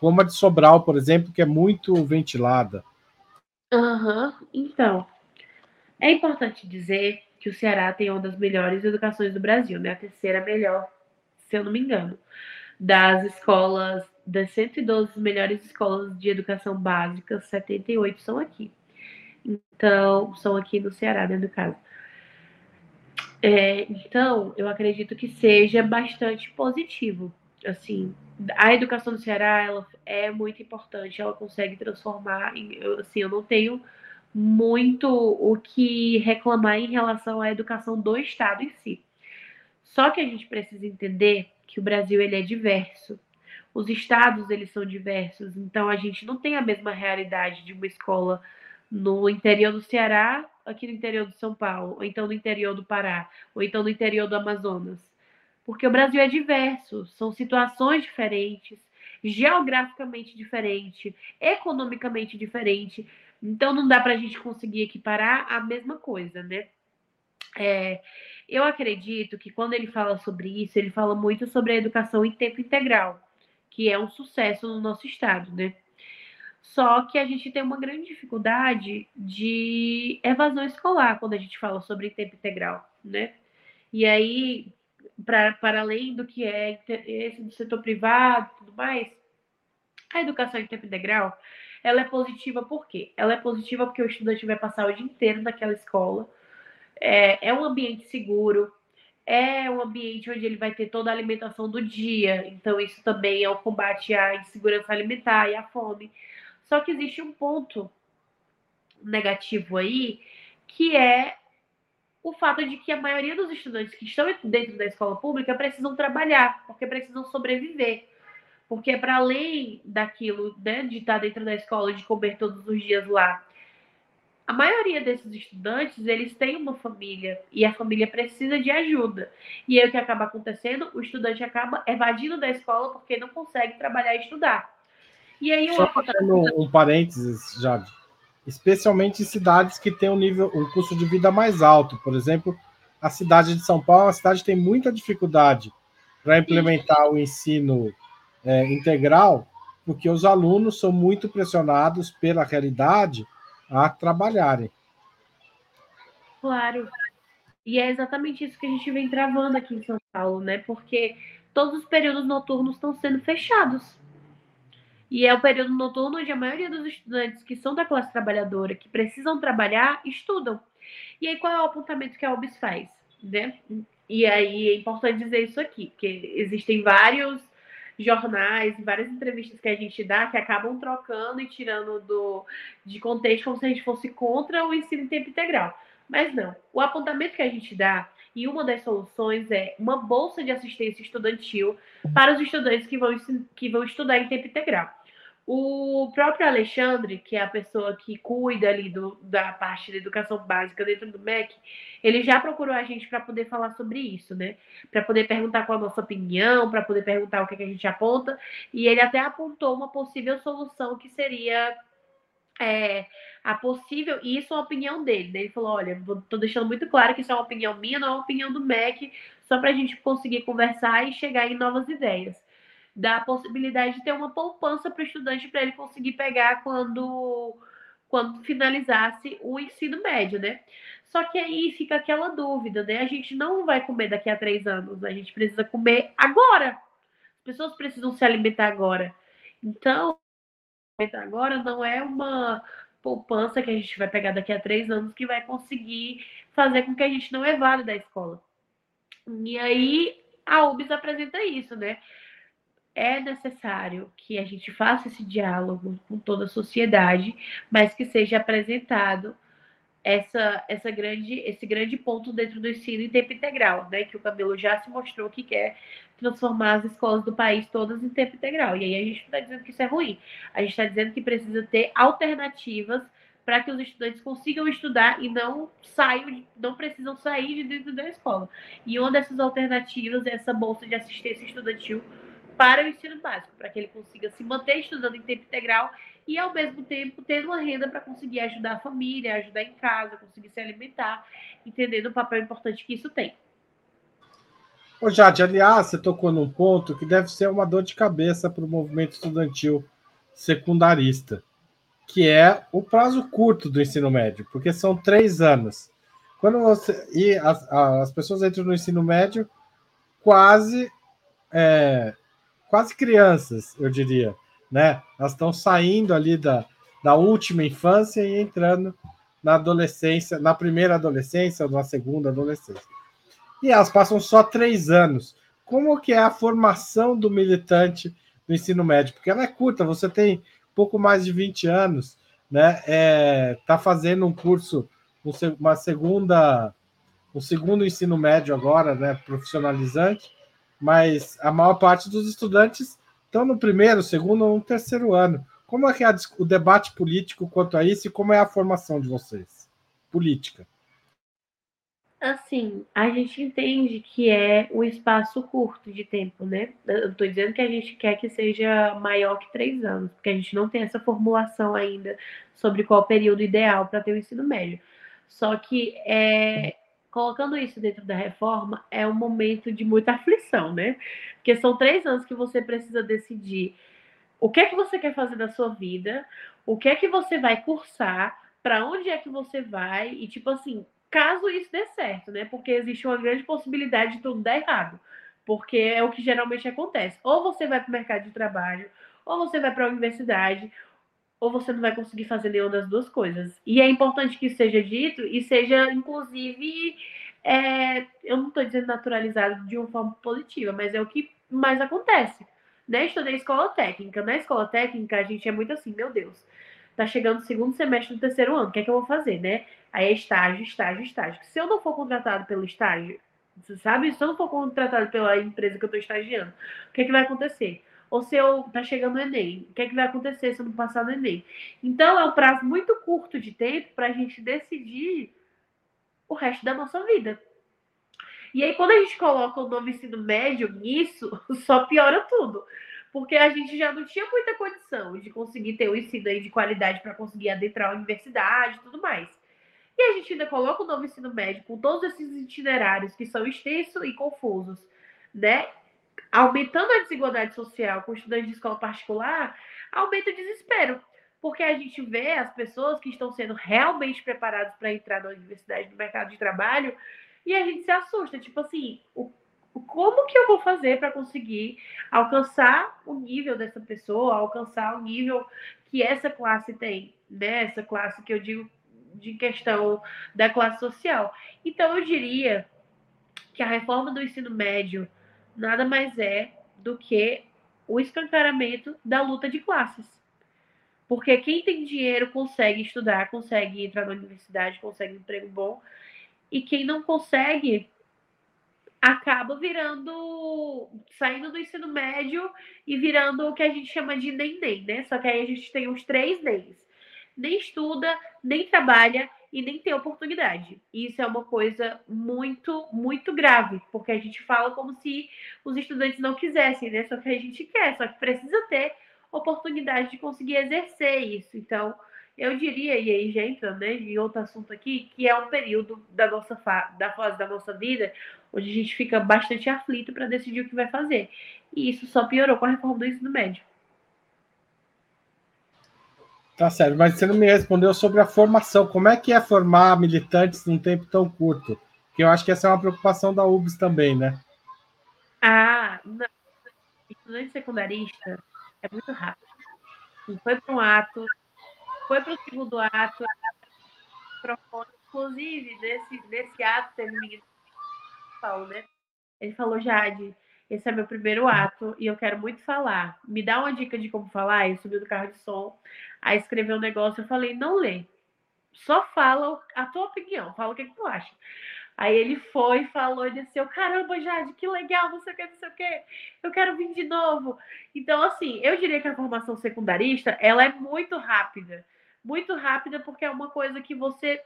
Como a de Sobral, por exemplo, que é muito ventilada. Uhum. Então, é importante dizer que o Ceará tem uma das melhores educações do Brasil, né? A terceira melhor, se eu não me engano. Das escolas, das 112 melhores escolas de educação básica, 78 são aqui. Então, são aqui no Ceará, né, no caso. É, então, eu acredito que seja bastante positivo. Assim, a educação do Ceará ela é muito importante, ela consegue transformar. Eu, assim, eu não tenho muito o que reclamar em relação à educação do Estado em si. Só que a gente precisa entender que o Brasil ele é diverso. Os estados eles são diversos, então a gente não tem a mesma realidade de uma escola no interior do Ceará, aqui no interior do São Paulo, ou então no interior do Pará, ou então no interior do Amazonas. Porque o Brasil é diverso, são situações diferentes, geograficamente diferente, economicamente diferente. Então não dá para a gente conseguir equiparar a mesma coisa, né? É, eu acredito que quando ele fala sobre isso, ele fala muito sobre a educação em tempo integral, que é um sucesso no nosso estado, né? Só que a gente tem uma grande dificuldade de evasão escolar quando a gente fala sobre tempo integral, né? E aí, pra, para além do que é esse do setor privado e tudo mais, a educação em tempo integral ela é positiva por quê? Ela é positiva porque o estudante vai passar o dia inteiro naquela escola. É, é um ambiente seguro, é um ambiente onde ele vai ter toda a alimentação do dia. Então, isso também é o combate à insegurança alimentar e à fome. Só que existe um ponto negativo aí, que é o fato de que a maioria dos estudantes que estão dentro da escola pública precisam trabalhar, porque precisam sobreviver. Porque para além daquilo, né, de estar dentro da escola, de comer todos os dias lá, a maioria desses estudantes, eles têm uma família e a família precisa de ajuda. E aí o que acaba acontecendo? O estudante acaba evadindo da escola porque não consegue trabalhar e estudar. E aí Só fazendo um parênteses, Jade. Especialmente em cidades que têm um nível, um custo de vida mais alto. Por exemplo, a cidade de São Paulo, a cidade tem muita dificuldade para implementar o ensino é, integral, porque os alunos são muito pressionados pela realidade a trabalharem. Claro. E é exatamente isso que a gente vem travando aqui em São Paulo, né? Porque todos os períodos noturnos estão sendo fechados. E é o período noturno onde a maioria dos estudantes que são da classe trabalhadora, que precisam trabalhar, estudam. E aí, qual é o apontamento que a UBS faz? Né? E aí é importante dizer isso aqui, porque existem vários jornais, várias entrevistas que a gente dá que acabam trocando e tirando do, de contexto como se a gente fosse contra o ensino em tempo integral. Mas não. O apontamento que a gente dá e uma das soluções é uma bolsa de assistência estudantil para os estudantes que vão, que vão estudar em tempo integral. O próprio Alexandre, que é a pessoa que cuida ali do, da parte da educação básica dentro do MEC, ele já procurou a gente para poder falar sobre isso, né? Para poder perguntar qual a nossa opinião, para poder perguntar o que, que, a gente aponta. E ele até apontou uma possível solução que seria é, a possível, e isso é a opinião dele. Né? Ele falou: olha, estou deixando muito claro que isso é uma opinião minha, não é uma opinião do MEC, só para a gente conseguir conversar e chegar em novas ideias da possibilidade de ter uma poupança para o estudante para ele conseguir pegar quando, quando finalizasse o ensino médio, né? Só que aí fica aquela dúvida, né? A gente não vai comer daqui a três anos, a gente precisa comer agora. As pessoas precisam se alimentar agora. Então, agora não é uma poupança que a gente vai pegar daqui a três anos que vai conseguir fazer com que a gente não evade da escola. E aí a UBS apresenta isso, né? É necessário que a gente faça esse diálogo com toda a sociedade, mas que seja apresentado essa, essa grande, esse grande ponto dentro do ensino em tempo integral, né? Que o Camilo já se mostrou que quer transformar as escolas do país todas em tempo integral. E aí a gente não está dizendo que isso é ruim. A gente está dizendo que precisa ter alternativas para que os estudantes consigam estudar e não saiam, não precisam sair de dentro da escola. E uma dessas alternativas é essa bolsa de assistência estudantil para o ensino básico, para que ele consiga se manter estudando em tempo integral e, ao mesmo tempo, ter uma renda para conseguir ajudar a família, ajudar em casa, conseguir se alimentar, entendendo o papel importante que isso tem. Ô, Jade, aliás, você tocou num ponto que deve ser uma dor de cabeça para o movimento estudantil secundarista, que é o prazo curto do ensino médio, porque são três anos. Quando você. E as, as pessoas entram no ensino médio quase é, quase crianças, eu diria, né? Elas estão saindo ali da, da última infância e entrando na adolescência, na primeira adolescência ou na segunda adolescência. E elas passam só três anos. Como que é a formação do militante no ensino médio? Porque ela é curta, você tem pouco mais de 20 anos, né? É, tá fazendo um curso, uma segunda, um segundo ensino médio agora, né? Profissionalizante, mas a maior parte dos estudantes estão no primeiro, segundo ou terceiro ano. Como é que é o debate político quanto a isso e como é a formação de vocês? Política. Assim, a gente entende que é um espaço curto de tempo, né? Eu estou dizendo que a gente quer que seja maior que três anos, porque a gente não tem essa formulação ainda sobre qual período ideal para ter o ensino médio. Só que é, colocando isso dentro da reforma é um momento de muita aflição, né? Porque são três anos que você precisa decidir o que é que você quer fazer da sua vida, o que é que você vai cursar, para onde é que você vai, e tipo assim, caso isso dê certo, né? Porque existe uma grande possibilidade de tudo dar errado. Porque é o que geralmente acontece. Ou você vai para o mercado de trabalho, ou você vai para a universidade, ou você não vai conseguir fazer nenhuma das duas coisas. E é importante que isso seja dito e seja, inclusive, é, eu não estou dizendo naturalizado de uma forma positiva, mas é o que mais acontece né? Estudei escola técnica. Na escola técnica, a gente é muito assim, meu Deus, tá chegando o segundo semestre do terceiro ano, o que é que eu vou fazer, né? Aí é estágio, estágio, estágio. Se eu não for contratado pelo estágio, sabe? Se eu não for contratado pela empresa que eu tô estagiando, o que é que vai acontecer? Ou se eu tá chegando o Enem, o que é que vai acontecer se eu não passar no Enem? Então é um prazo muito curto de tempo para a gente decidir o resto da nossa vida. E aí, quando a gente coloca o novo ensino médio nisso, só piora tudo. Porque a gente já não tinha muita condição de conseguir ter o um ensino aí de qualidade para conseguir adentrar a universidade e tudo mais. E a gente ainda coloca o novo ensino médio com todos esses itinerários que são extensos e confusos, né? Aumentando a desigualdade social com estudantes de escola particular, aumenta o desespero. Porque a gente vê as pessoas que estão sendo realmente preparadas para entrar na universidade, no mercado de trabalho, e a gente se assusta, tipo assim, o, como que eu vou fazer para conseguir alcançar o nível dessa pessoa, alcançar o nível que essa classe tem, né? Essa classe que eu digo de questão da classe social. Então eu diria que a reforma do ensino médio nada mais é do que o escancaramento da luta de classes. Porque quem tem dinheiro consegue estudar, consegue entrar na universidade, consegue um emprego bom, e quem não consegue acaba virando, saindo do ensino médio e virando o que a gente chama de nem-nem, né? Só que aí a gente tem os três nems. Nem estuda, nem trabalha e nem tem oportunidade. E isso é uma coisa muito, muito grave, porque a gente fala como se os estudantes não quisessem, né? Só que a gente quer, só que precisa ter oportunidade de conseguir exercer isso. Então, eu diria, e aí já entra né, em outro assunto aqui, que é um período da nossa fa da fase da nossa vida onde a gente fica bastante aflito para decidir o que vai fazer. E isso só piorou com a reforma do ensino médio. Tá certo, mas você não me respondeu sobre a formação. Como é que é formar militantes num tempo tão curto? Que eu acho que essa é uma preocupação da UBS também, né? Ah, não. Estudante secundarista é muito rápido. Foi para um ato, foi para o segundo ato, inclusive, nesse, nesse ato teve um né? Ele falou, Jade, esse é meu primeiro ato e eu quero muito falar. Me dá uma dica de como falar? Ele subiu do carro de som, aí escreveu um negócio, eu falei, não lê. Só fala a tua opinião, fala o que, que tu acha. Aí ele foi, falou e disse: caramba, Jade, que legal, não sei o que, não sei o que, eu quero vir de novo. Então, assim, eu diria que a formação secundarista, ela é muito rápida muito rápida, porque é uma coisa que você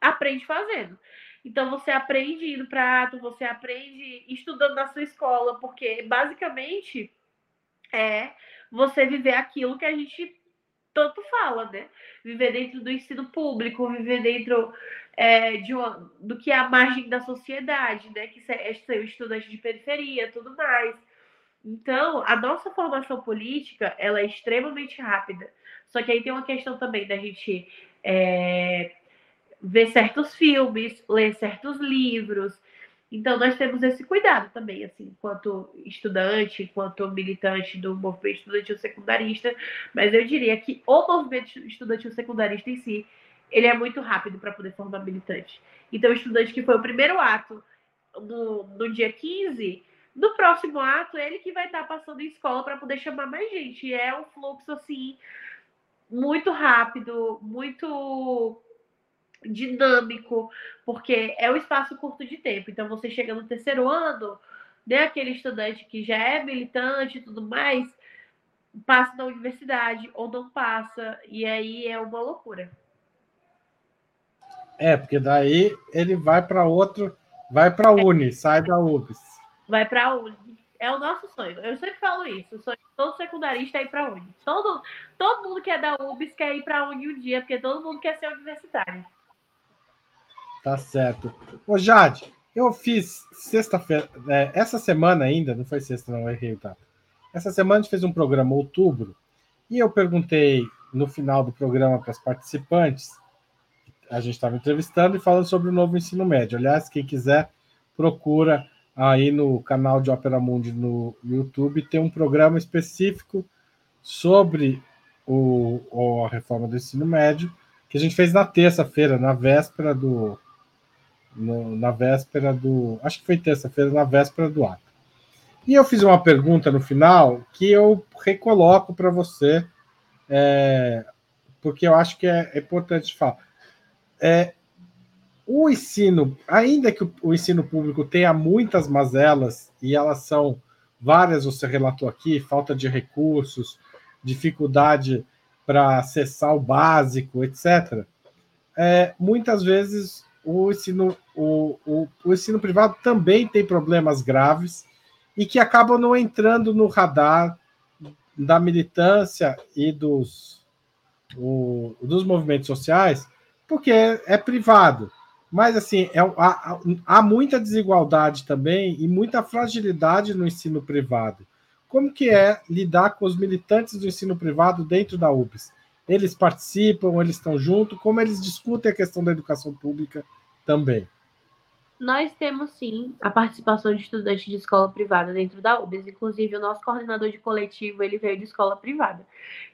aprende fazendo. Então você aprende indo para ato, você aprende estudando na sua escola, porque basicamente é você viver aquilo que a gente tanto fala, né? Viver dentro do ensino público, viver dentro é, de uma, do que é a margem da sociedade, né? Que é ser estudante de periferia, tudo mais. Então, a nossa formação política ela é extremamente rápida. Só que aí tem uma questão também da gente é, ver certos filmes, ler certos livros. Então, nós temos esse cuidado também, assim, enquanto estudante, enquanto militante do movimento estudantil secundarista. Mas eu diria que o movimento estudantil secundarista em si, ele é muito rápido para poder formar militante. Então, o estudante que foi o primeiro ato no, no dia 15, no próximo ato, ele que vai estar passando em escola para poder chamar mais gente. E é um fluxo, assim, muito rápido, muito dinâmico, porque é um espaço curto de tempo. Então, você chega no terceiro ano, né, aquele estudante que já é militante e tudo mais, passa na universidade ou não passa, e aí é uma loucura. É, porque daí ele vai para outro, vai para a Uni, sai da UBS. Vai para a Uni. É o nosso sonho. Eu sempre falo isso. O sonho de todo secundarista é ir para a Uni. Todo, todo mundo que é da UBS quer ir para a Uni um dia, porque todo mundo quer ser universitário. Tá certo. Ô, Jade, eu fiz sexta-feira, é, essa semana ainda, não foi sexta, não, errei tá? Essa semana a gente fez um programa outubro e eu perguntei no final do programa para as participantes, a gente estava entrevistando e falando sobre o novo ensino médio. Aliás, quem quiser, procura aí no canal de Opera Mundi no YouTube, tem um programa específico sobre o, a reforma do ensino médio, que a gente fez na terça-feira, na véspera do. No, na véspera do. Acho que foi terça-feira, na véspera do ato. E eu fiz uma pergunta no final que eu recoloco para você, é, porque eu acho que é, é importante falar. É, o ensino, ainda que o, o ensino público tenha muitas mazelas, e elas são várias, você relatou aqui, falta de recursos, dificuldade para acessar o básico, etc. É, muitas vezes o ensino, o, o, o ensino privado também tem problemas graves e que acabam não entrando no radar da militância e dos, o, dos movimentos sociais, porque é, é privado. Mas, assim, é, há, há, muita desigualdade também e muita fragilidade no ensino privado. Como que é lidar com os militantes do ensino privado dentro da UBS? Eles participam, eles estão junto, como eles discutem a questão da educação pública também? Nós temos sim a participação de estudantes de escola privada dentro da UBS. Inclusive, o nosso coordenador de coletivo ele veio de escola privada.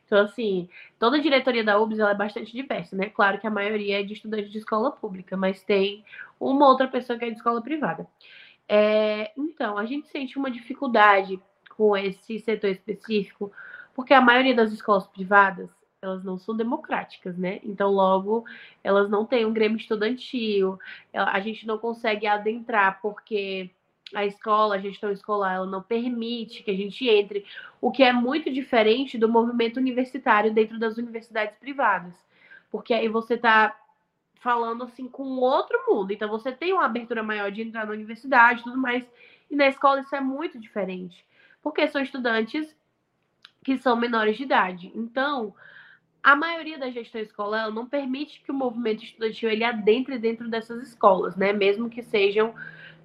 Então, assim, toda a diretoria da UBS ela é bastante diversa, né? Claro que a maioria é de estudantes de escola pública, mas tem uma outra pessoa que é de escola privada. É, então, a gente sente uma dificuldade com esse setor específico, porque a maioria das escolas privadas elas não são democráticas, né? Então, logo, elas não têm um grêmio estudantil, a gente não consegue adentrar porque a escola, a gestão escolar, ela não permite que a gente entre, o que é muito diferente do movimento universitário dentro das universidades privadas, porque aí você está falando assim com outro mundo, então você tem uma abertura maior de entrar na universidade tudo mais, e na escola isso é muito diferente, porque são estudantes que são menores de idade. Então, a maioria da gestão escolar não permite que o movimento estudantil ele adentre dentro dessas escolas, né? Mesmo que sejam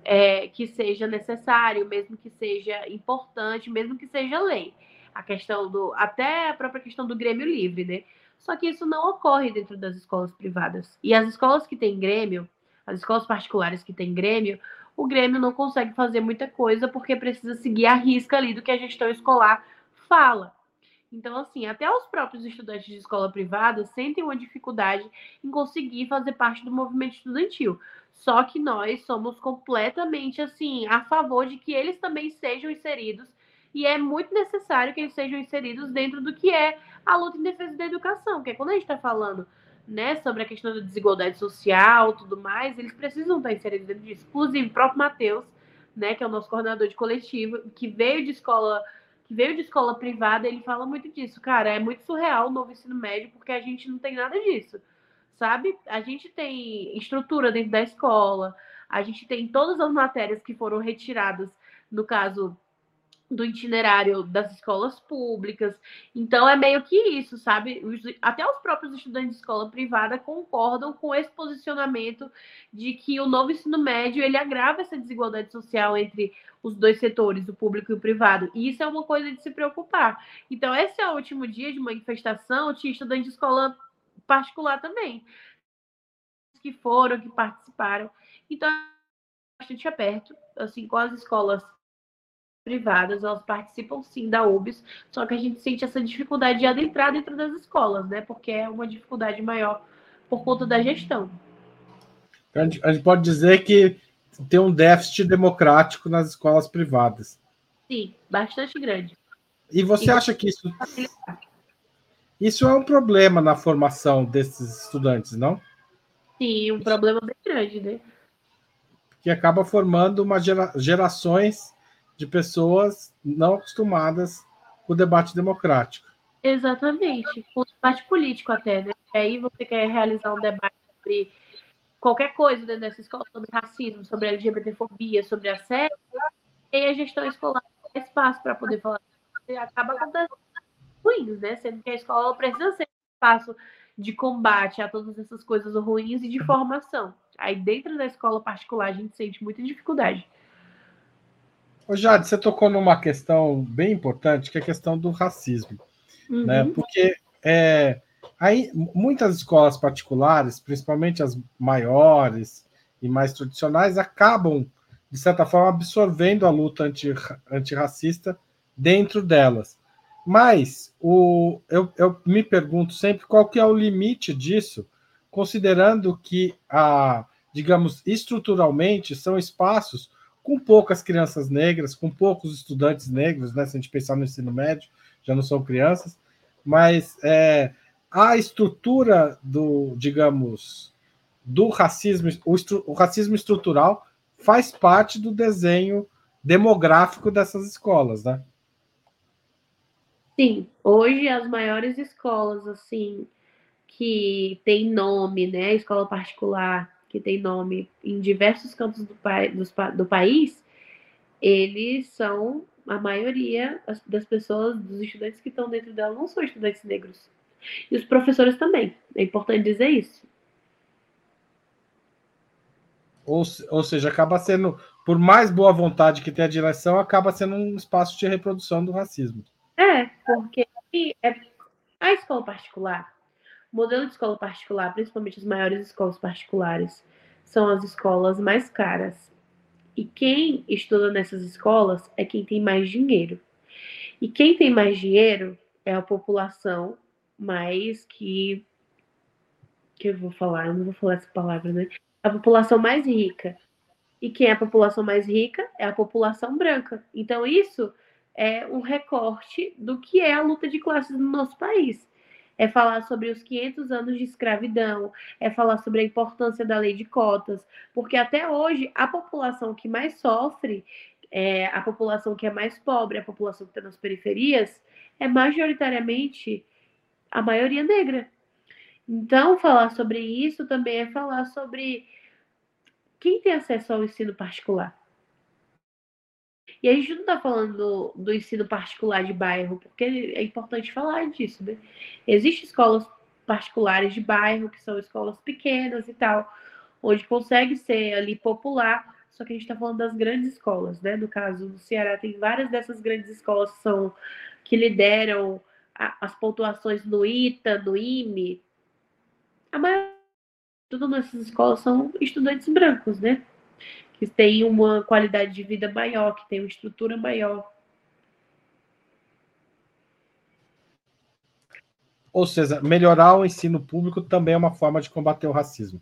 é, que seja necessário, mesmo que seja importante, mesmo que seja lei. A questão do até a própria questão do Grêmio livre, né? Só que isso não ocorre dentro das escolas privadas. E as escolas que têm Grêmio, as escolas particulares que têm Grêmio, o Grêmio não consegue fazer muita coisa porque precisa seguir a risca ali do que a gestão escolar fala. Então, assim, até os próprios estudantes de escola privada sentem uma dificuldade em conseguir fazer parte do movimento estudantil. Só que nós somos completamente, assim, a favor de que eles também sejam inseridos e é muito necessário que eles sejam inseridos dentro do que é a luta em defesa da educação, que é quando a gente está falando né, sobre a questão da desigualdade social, tudo mais, eles precisam estar inseridos dentro disso. Inclusive, o próprio Matheus, né, que é o nosso coordenador de coletivo, que veio de escola veio de escola privada, ele fala muito disso. Cara, é muito surreal o novo ensino médio, porque a gente não tem nada disso, sabe? A gente tem estrutura dentro da escola, a gente tem todas as matérias que foram retiradas, no caso do itinerário das escolas públicas. Então é meio que isso, sabe? Até os próprios estudantes de escola privada concordam com esse posicionamento de que o novo ensino médio ele agrava essa desigualdade social entre os dois setores, o público e o privado. E isso é uma coisa de se preocupar. Então, esse é o último dia de manifestação, tinha estudantes de escola particular também, que foram, que participaram. Então, é bastante aberto, assim, com as escolas privadas, elas participam sim da UBS, só que a gente sente essa dificuldade de adentrar dentro das escolas, né? Porque é uma dificuldade maior por conta da gestão. A gente, a gente pode dizer que tem um déficit democrático nas escolas privadas. Sim, bastante grande. E você e acha que isso, isso é um problema na formação desses estudantes, não? Sim, um problema bem grande, né? Que acaba formando uma gera, gerações de pessoas não acostumadas com o debate democrático. Exatamente, com o debate político até, né? Aí você quer realizar um debate sobre qualquer coisa dentro dessa escola, sobre racismo, sobre LGBTfobia, sobre assédio, e a gestão escolar tem espaço para poder falar. E acaba acontecendo ruins, né? Sendo que a escola precisa ser um espaço de combate a todas essas coisas ruins e de formação. Aí dentro da escola particular a gente sente muita dificuldade. Ô Jade, você tocou numa questão bem importante, que é a questão do racismo. Uhum. Né? Porque é, Aí, muitas escolas particulares, principalmente as maiores e mais tradicionais, acabam, de certa forma, absorvendo a luta anti, antirracista dentro delas. Mas o, eu, eu me pergunto sempre qual que é o limite disso, considerando que, a, digamos, estruturalmente, são espaços com poucas crianças negras, com poucos estudantes negros, né? Se a gente pensar no ensino médio, já não são crianças, mas é, a estrutura do, digamos, do racismo, o, o, racismo estrutural faz parte do desenho demográfico dessas escolas, né? Sim, hoje as maiores escolas, assim, que tem nome, né, escola particular, que tem nome em diversos cantos do, do, do país, eles são, a maioria das pessoas, dos estudantes que estão dentro dela, não são estudantes negros. E os professores também. É importante dizer isso. Ou, ou seja, acaba sendo, por mais boa vontade que tenha a direção, acaba sendo um espaço de reprodução do racismo. É, porque é, a escola particular, o modelo de escola particular, principalmente as maiores escolas particulares, são as escolas mais caras. E quem estuda nessas escolas é quem tem mais dinheiro. E quem tem mais dinheiro é a população mais que que eu vou falar, eu não vou falar essa palavra, né? A população mais rica. E quem é a população mais rica é a população branca. Então isso é um recorte do que é a luta de classes no nosso país. É falar sobre os 500 anos de escravidão, é falar sobre a importância da lei de cotas, porque até hoje a população que mais sofre, é, a população que é mais pobre, a população que está nas periferias, é majoritariamente a maioria negra. Então, falar sobre isso também é falar sobre quem tem acesso ao ensino particular. E a gente não está falando do, do, ensino particular de bairro, porque é importante falar disso, né? Existem escolas particulares de bairro, que são escolas pequenas e tal, onde consegue ser ali popular, só que a gente está falando das grandes escolas, né? No caso do Ceará, tem várias dessas grandes escolas que, são, que lideram as pontuações no ITA, no IME, a maioria tudo nessas escolas são estudantes brancos, né? Que têm uma qualidade de vida maior, que têm uma estrutura maior. Ou seja, melhorar o ensino público também é uma forma de combater o racismo.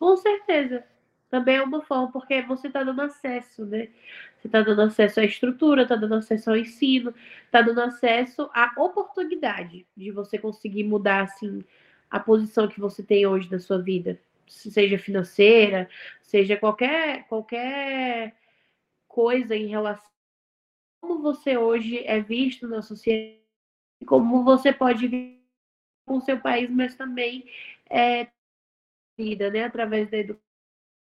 Com certeza também é uma forma, porque você está dando acesso, né? Você está dando acesso à estrutura, está dando acesso ao ensino, está dando acesso à oportunidade de você conseguir mudar, assim, a posição que você tem hoje na sua vida, seja financeira, seja qualquer, qualquer coisa em relação a como você hoje é visto na sociedade, como você pode vir com o seu país, mas também é vida, né, através da educação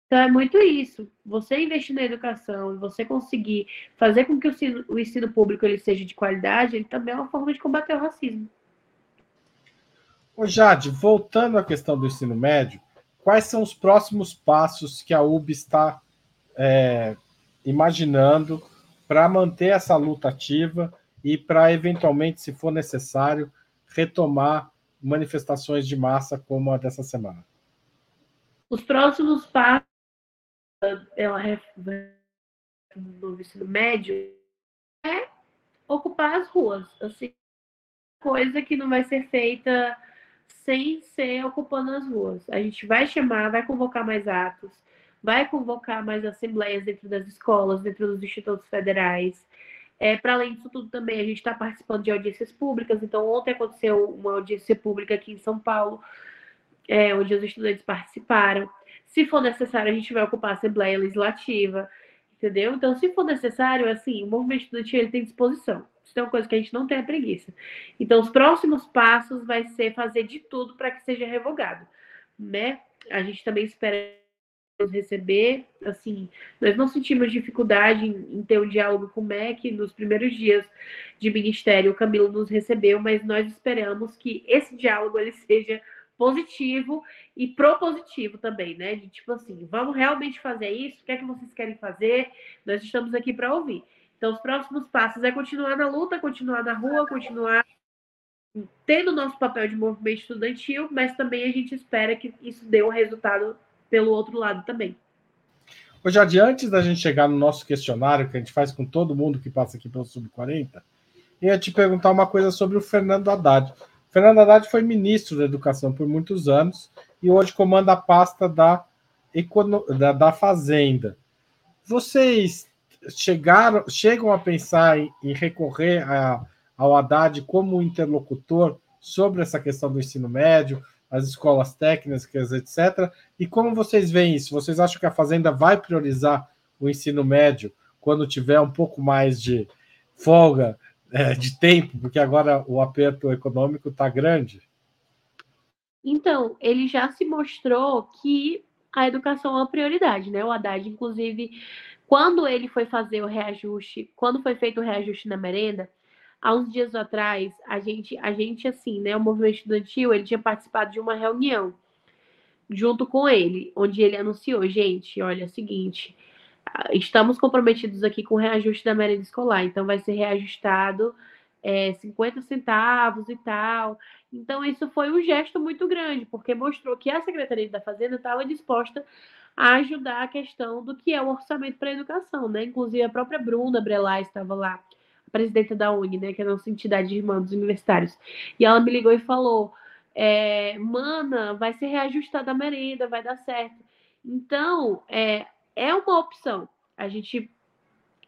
então é muito isso. Você investir na educação você conseguir fazer com que o ensino, o ensino público ele seja de qualidade, ele também é uma forma de combater o racismo. Ô Jade, voltando à questão do ensino médio, quais são os próximos passos que a UB está é, imaginando para manter essa luta ativa e para, eventualmente, se for necessário, retomar manifestações de massa como a dessa semana? Os próximos passos ela no ensino médio é ocupar as ruas. Assim, coisa que não vai ser feita sem ser ocupando as ruas. A gente vai chamar, vai convocar mais atos, vai convocar mais assembleias dentro das escolas, dentro dos institutos federais. É, Para além disso tudo também, a gente está participando de audiências públicas. Então, ontem aconteceu uma audiência pública aqui em São Paulo, é, onde os estudantes participaram. Se for necessário, a gente vai ocupar a Assembleia Legislativa, entendeu? Então, se for necessário, assim, o movimento estudantil ele tem disposição. Isso é uma coisa que a gente não tem a preguiça. Então, os próximos passos vai ser fazer de tudo para que seja revogado, né? A gente também espera receber, assim, nós não sentimos dificuldade em, em, ter um diálogo com o MEC nos primeiros dias de ministério, o Camilo nos recebeu, mas nós esperamos que esse diálogo ele seja positivo e propositivo também, né? De tipo assim, vamos realmente fazer isso? O que é que vocês querem fazer? Nós estamos aqui para ouvir. Então, os próximos passos é continuar na luta, continuar na rua, continuar tendo nosso papel de movimento estudantil, mas também a gente espera que isso dê um resultado pelo outro lado também. Hoje, antes da gente chegar no nosso questionário, que a gente faz com todo mundo que passa aqui pelo Sub-40, eu ia te perguntar uma coisa sobre o Fernando Haddad. O Fernando Haddad foi ministro da Educação por muitos anos e hoje comanda a pasta da, da, da Fazenda. Vocês chegaram, chegam a pensar em, em recorrer a, ao Haddad como interlocutor sobre essa questão do ensino médio, as escolas técnicas, etc. E como vocês veem isso? Vocês acham que a Fazenda vai priorizar o ensino médio quando tiver um pouco mais de folga é, de tempo, porque agora o aperto econômico está grande? Então, ele já se mostrou que a educação é uma prioridade, né? O Haddad, inclusive, quando ele foi fazer o reajuste, quando foi feito o reajuste na merenda, há uns dias atrás, a gente, a gente assim, né, o movimento estudantil, ele tinha participado de uma reunião junto com ele, onde ele anunciou, gente, olha, é o seguinte, estamos comprometidos aqui com o reajuste da merenda escolar, então vai ser reajustado é, 50 centavos e tal. Então, isso foi um gesto muito grande, porque mostrou que a Secretaria da Fazenda estava disposta a ajudar a questão do que é o orçamento para a educação, né? Inclusive, a própria Bruna Brelá estava lá presidenta da UNI, né, que é a nossa entidade de irmãos universitários. E ela me ligou e falou: é, Mana, vai ser reajustada a merenda, vai dar certo. Então, é, é uma opção. A gente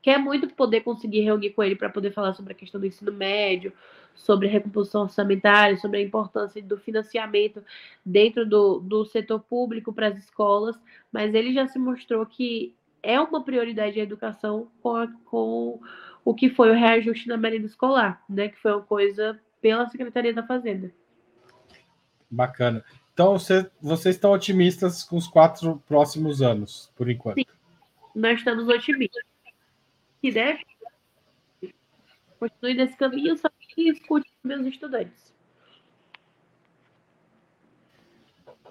quer muito poder conseguir reunir com ele para poder falar sobre a questão do ensino médio, sobre a recomposição orçamentária, sobre a importância do financiamento dentro do, do setor público para as escolas, mas ele já se mostrou que é uma prioridade a educação com, a, com o que foi o reajuste na merenda escolar, né? Que foi uma coisa pela Secretaria da Fazenda. Bacana. Então, você, vocês estão otimistas com os quatro próximos anos, por enquanto? Sim, nós estamos otimistas. Que deve continue nesse caminho, só que escute meus estudantes.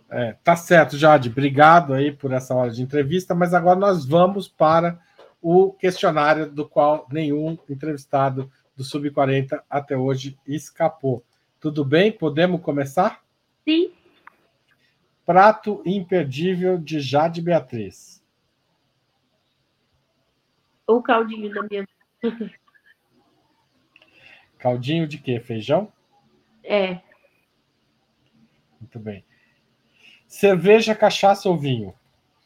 É, tá certo, Jade. Obrigado aí por essa hora de entrevista, mas agora nós vamos para o questionário do qual nenhum entrevistado do Sub-40 até hoje escapou. Tudo bem? Podemos começar? Sim. Prato imperdível de Jade Beatriz. O caldinho da minha. Caldinho de quê? Feijão? É. Muito bem. Cerveja, cachaça ou vinho?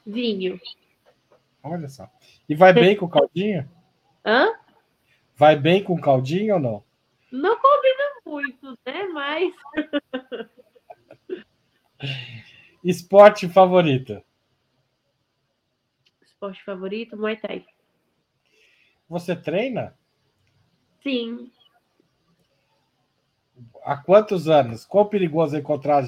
Vinho. Olha só. E vai bem com caldinho? Hã? Vai bem com caldinho ou não? Não combina muito, né? Mas. Esporte favorito? Esporte favorito, Muay Thai. Você treina? Sim. Há quantos anos? Quão perigoso é encontrar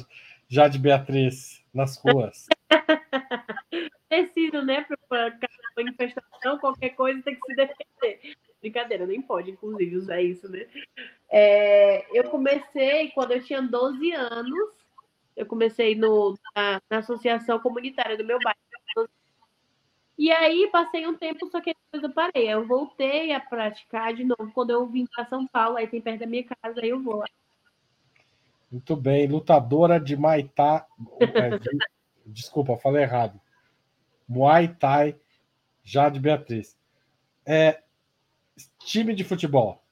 Jade Beatriz nas ruas? Preciso, né? Para manifestação, qualquer coisa tem que se defender. Brincadeira, nem pode, inclusive, usar isso, né? É, eu comecei quando eu tinha 12 anos. Eu comecei no, na, na associação comunitária do meu bairro. E aí passei um tempo, só que depois eu parei. Eu voltei a praticar de novo quando eu vim para São Paulo, aí tem perto da minha casa, aí eu vou. Muito bem, lutadora de Maitá. De, desculpa, falei errado. Muay Thai, Jade Beatriz. É, time de futebol.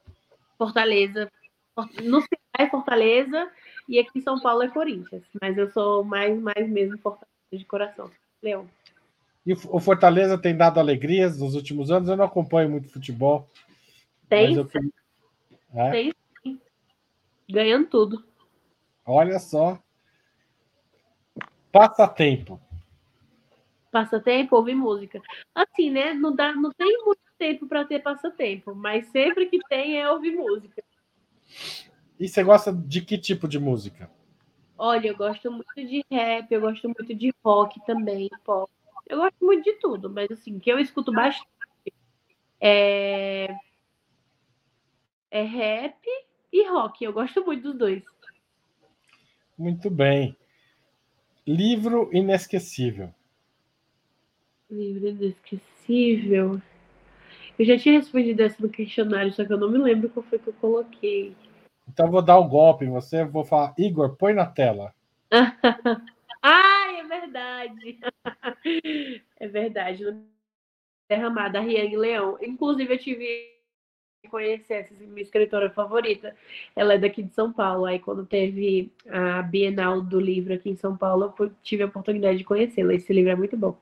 Fortaleza. No Ceará é Fortaleza e aqui em São Paulo é Corinthians. Mas eu sou mais, mais mesmo Fortaleza de coração. Leão. E o Fortaleza tem dado alegrias nos últimos anos. Eu não acompanho muito futebol. Tem. Eu... É? Tem sim. Ganhando tudo. Olha só. Passatempo. Passatempo, ouvir música. Assim, né? Não, dá, não tem muito tempo para ter passatempo, mas sempre que tem é ouvir música. E você gosta de que tipo de música? Olha, eu gosto muito de rap, eu gosto muito de rock também, pop. Eu gosto muito de tudo, mas assim, que eu escuto bastante é, é rap e rock. Eu gosto muito dos dois. Muito bem. Livro inesquecível. Livro inesquecível. Eu já tinha respondido essa no questionário, só que eu não me lembro qual foi que eu coloquei. Então vou dar um golpe em você, vou falar, Igor, põe na tela. Ai, é verdade. é verdade. Derramada, Riane Leão. Inclusive, eu tive conhecer essa minha escritora favorita. Ela é daqui de São Paulo. Aí, quando teve a Bienal do livro aqui em São Paulo, eu tive a oportunidade de conhecê-la. Esse livro é muito bom.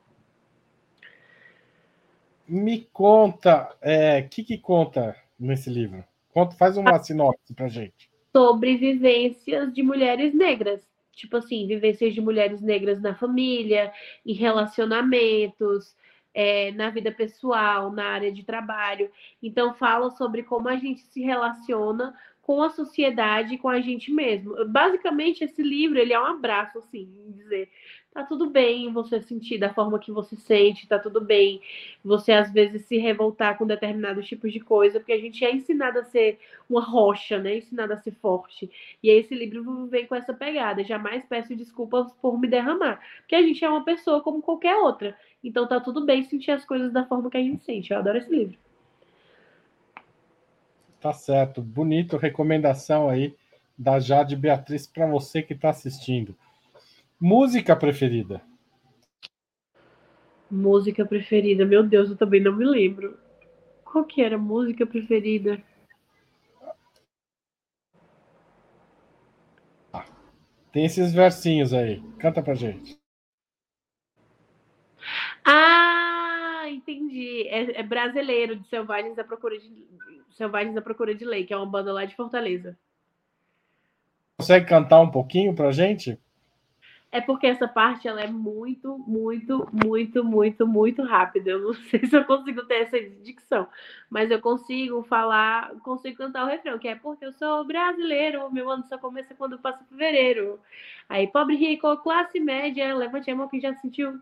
Me conta, o é, que, que conta nesse livro? Conta, faz uma ah, sinopse pra gente. Sobre vivências de mulheres negras. Tipo assim, vivências de mulheres negras na família, em relacionamentos, é, na vida pessoal, na área de trabalho. Então, fala sobre como a gente se relaciona com a sociedade e com a gente mesmo. Basicamente, esse livro ele é um abraço, assim, dizer tá tudo bem você sentir da forma que você sente, tá tudo bem você às vezes se revoltar com determinados tipos de coisa, porque a gente é ensinado a ser uma rocha, né? Ensinado a ser forte. E aí esse livro vem com essa pegada. Jamais peço desculpas por me derramar, porque a gente é uma pessoa como qualquer outra. Então tá tudo bem sentir as coisas da forma que a gente sente. Eu adoro esse livro. Tá certo. Bonito recomendação aí da Jade Beatriz para você que está assistindo. Música preferida? Música preferida. Meu Deus, eu também não me lembro. Qual que era a música preferida? tem esses versinhos aí. Canta pra gente. Ah, entendi. É, é, brasileiro de Selvagens da Procura de Selvagens da Procura de Lei, que é uma banda lá de Fortaleza. Consegue cantar um pouquinho pra gente? É porque essa parte ela é muito, muito, muito, muito, muito rápida. Eu não sei se eu consigo ter essa dicção, mas eu consigo falar, consigo cantar o refrão, que é porque eu sou brasileiro, meu ano só começa quando passa fevereiro. Aí, pobre rico, classe média, levante a mão que já sentiu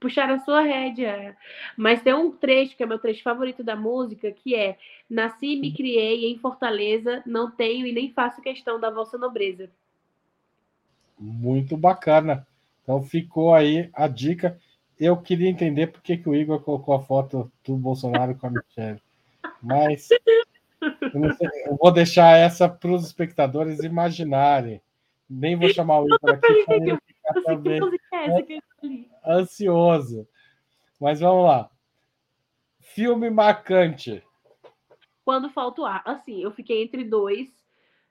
puxar a sua rédea. Mas tem um trecho que é meu trecho favorito da música, que é: Nasci me criei em Fortaleza, não tenho e nem faço questão da vossa nobreza. Muito bacana. Então ficou aí a dica. Eu queria entender por que, que o Igor colocou a foto do Bolsonaro com a Michelle. Mas eu, sei, eu vou deixar essa para os espectadores imaginarem. Nem vou chamar o Igor aqui para ele ficar também ansioso. Mas vamos lá. Filme marcante. Quando falta o ar. Assim, eu fiquei entre dois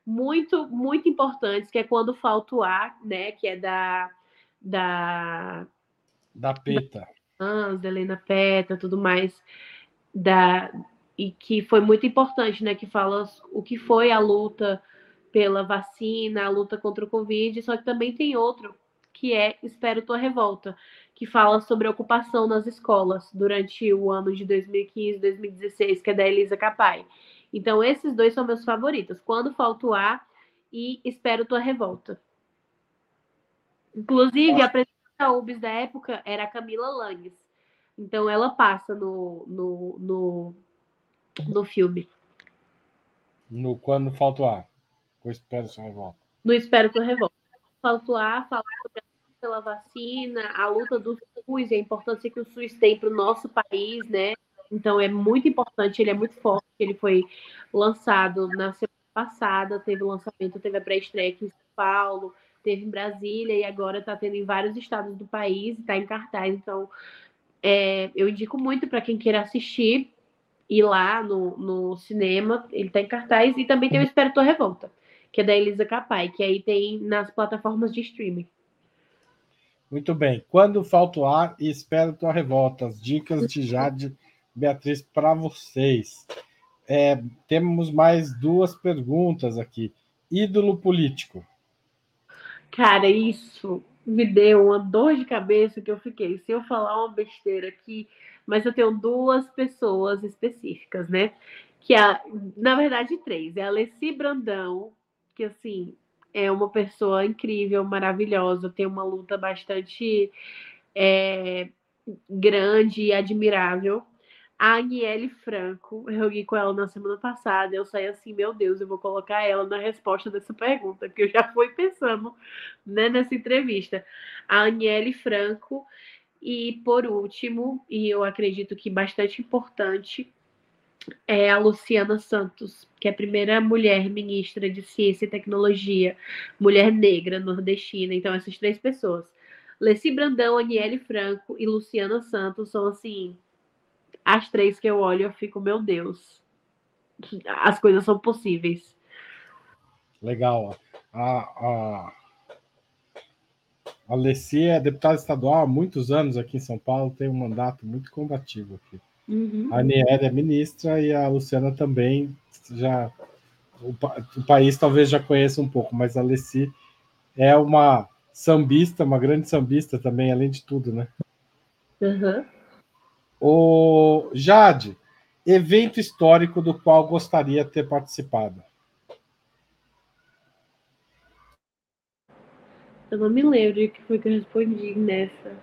muito, muito importantes, que é quando falta o ar, né? Que é da. Da, da PETA. Da, da Helena PETA, tudo mais. Da, e que foi muito importante, né? Que fala o que foi a luta pela vacina, a luta contra o Covid, só que também tem outro, que é Espero Tua Revolta, que fala sobre a ocupação nas escolas durante o ano de 2015, 2016, que é da Elisa Capai. Então, esses dois são meus favoritos. Quando Falta o Ar e Espero Tua Revolta. Inclusive, a presidenta da UBS da época era a Camila Langes. Então, ela passa no, no, no, no filme. No Quando Falta o Ar. Eu espero Tua Revolta. No Espero Tua Revolta. Falta o Ar fala sobre a pela vacina, a luta do SUS, a importância que o SUS tem para o nosso país, né? Então é muito importante, ele é muito forte. Ele foi lançado na semana passada, teve o lançamento, teve a pré-estreia aqui em São Paulo, teve em Brasília e agora está tendo em vários estados do país, está em cartaz. Então é, eu indico muito para quem queira assistir ir lá no, no cinema, ele está em cartaz e também tem o Espero Revolta. que é da Elisa Capai, que aí tem nas plataformas de streaming. Muito bem. Quando falta o ar espero tua revolta. As dicas de Jade Beatriz para vocês. É, temos mais duas perguntas aqui. Ídolo político. Cara, isso me deu uma dor de cabeça que eu fiquei. Se eu falar uma besteira aqui, mas eu tenho duas pessoas específicas, né? Que é, na verdade, três. É a Alessi Brandão, que assim é uma pessoa incrível, maravilhosa, tem uma luta bastante é, grande e admirável. A Aniele Franco, eu joguei com ela na semana passada, eu saí assim, meu Deus, eu vou colocar ela na resposta dessa pergunta, que eu já fui pensando né, nessa entrevista. A Aniele Franco, e por último, e eu acredito que bastante importante, é a Luciana Santos, que é a primeira mulher ministra de Ciência e Tecnologia, mulher negra nordestina. Então, essas três pessoas. Leci Brandão, Aniele Franco e Luciana Santos são, assim, as três que eu olho eu fico, meu Deus, as coisas são possíveis. Legal. A, a, a é deputada estadual há muitos anos aqui em São Paulo, tem um mandato muito combativo aqui. Uhum. A Aniele é ministra e a Luciana também já. O, o, país talvez já conheça um pouco, mas a Leci é uma sambista, uma grande sambista também, além de tudo, né? Uhum. O Jade, evento histórico do qual gostaria de ter participado. Eu não me lembro o que foi que eu respondi nessa.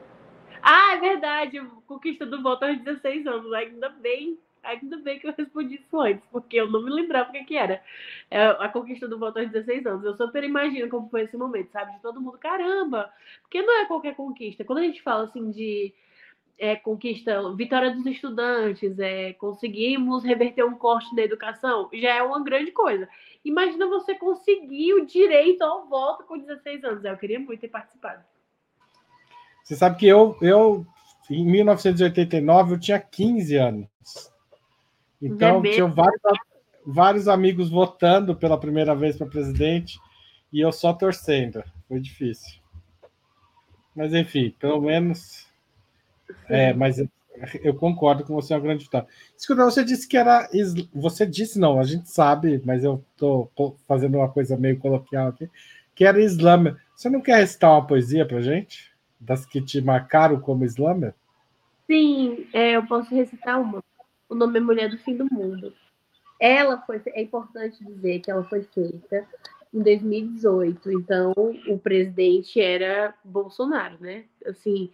Ah, é verdade, conquista do voto aos 16 anos. Ainda bem, ainda bem que eu respondi isso antes, porque eu não me lembrava o que, que era. É a conquista do voto aos 16 anos. Eu super imagino como foi esse momento, sabe? De todo mundo, caramba! Porque não é qualquer conquista. Quando a gente fala assim de é, conquista, vitória dos estudantes, é, conseguimos reverter um corte na educação, já é uma grande coisa. Imagina você conseguir o direito ao voto com 16 anos. Eu queria muito ter participado. Você sabe que eu, eu em 1989, eu tinha 15 anos. Então, tinham vários, vários amigos votando pela primeira vez para presidente e eu só torcendo. Foi difícil. Mas, enfim, pelo menos. É, mas eu, concordo com você, é uma grande vitória. Escuta, você disse que era. Você disse, não, a gente sabe, mas eu estou fazendo uma coisa meio coloquial aqui, que era Islã. Você não quer recitar uma poesia para gente? das que te marcaram como slammer? Sim, é, eu posso recitar uma. O nome é Mulher do Fim do Mundo. Ela foi, é importante dizer que ela foi feita em 2018. Então, o presidente era Bolsonaro, né? Assim,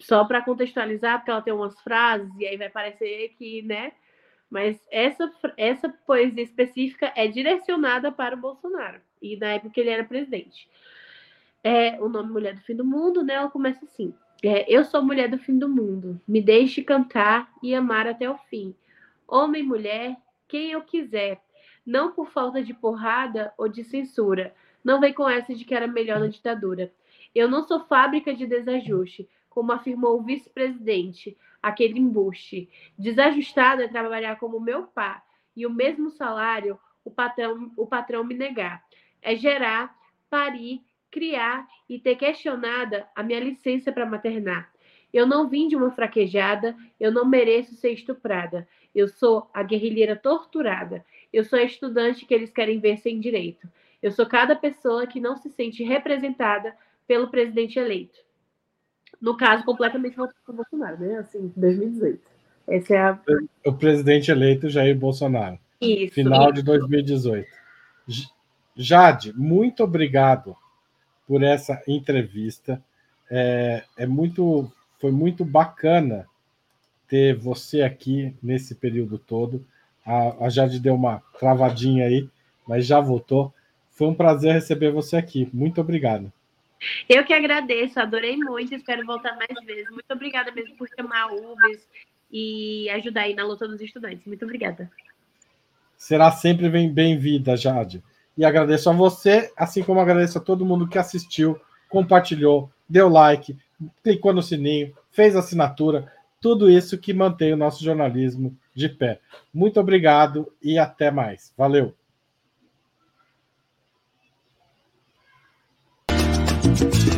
só para contextualizar, porque ela tem umas frases e aí vai parecer que, né? Mas essa, essa poesia específica é direcionada para o Bolsonaro e na época que ele era presidente é, o nome Mulher do Fim do Mundo, né? Ela começa assim: é, Eu sou mulher do fim do mundo, me deixe cantar e amar até o fim. Homem, mulher, quem eu quiser, não por falta de porrada ou de censura. Não vem com essa de que era melhor na ditadura. Eu não sou fábrica de desajuste, como afirmou o vice-presidente, aquele embuste. Desajustado é trabalhar como meu pai e o mesmo salário o patrão, o patrão me negar. É gerar, parir criar e ter questionada a minha licença para maternar. Eu não vim de uma fraquejada, eu não mereço ser estuprada. Eu sou a guerrilheira torturada. Eu sou a estudante que eles querem ver sem direito. Eu sou cada pessoa que não se sente representada pelo presidente eleito. No caso, completamente voltado para Bolsonaro, né? Assim, 2018. Essa é a... O presidente eleito Jair Bolsonaro. Isso. Final de 2018. Jade, muito obrigado por essa entrevista. É, é muito, foi muito bacana ter você aqui nesse período todo. A, a Jade deu uma travadinha aí, mas já voltou. Foi um prazer receber você aqui. Muito obrigado. Eu que agradeço, adorei muito, espero voltar mais vezes. Muito obrigada mesmo por chamar a UBS e ajudar aí na luta dos estudantes. Muito obrigada. Será sempre bem-vinda, Jade. E agradeço a você, assim como agradeço a todo mundo que assistiu, compartilhou, deu like, clicou no sininho, fez assinatura, tudo isso que mantém o nosso jornalismo de pé. Muito obrigado e até mais. Valeu! thank you.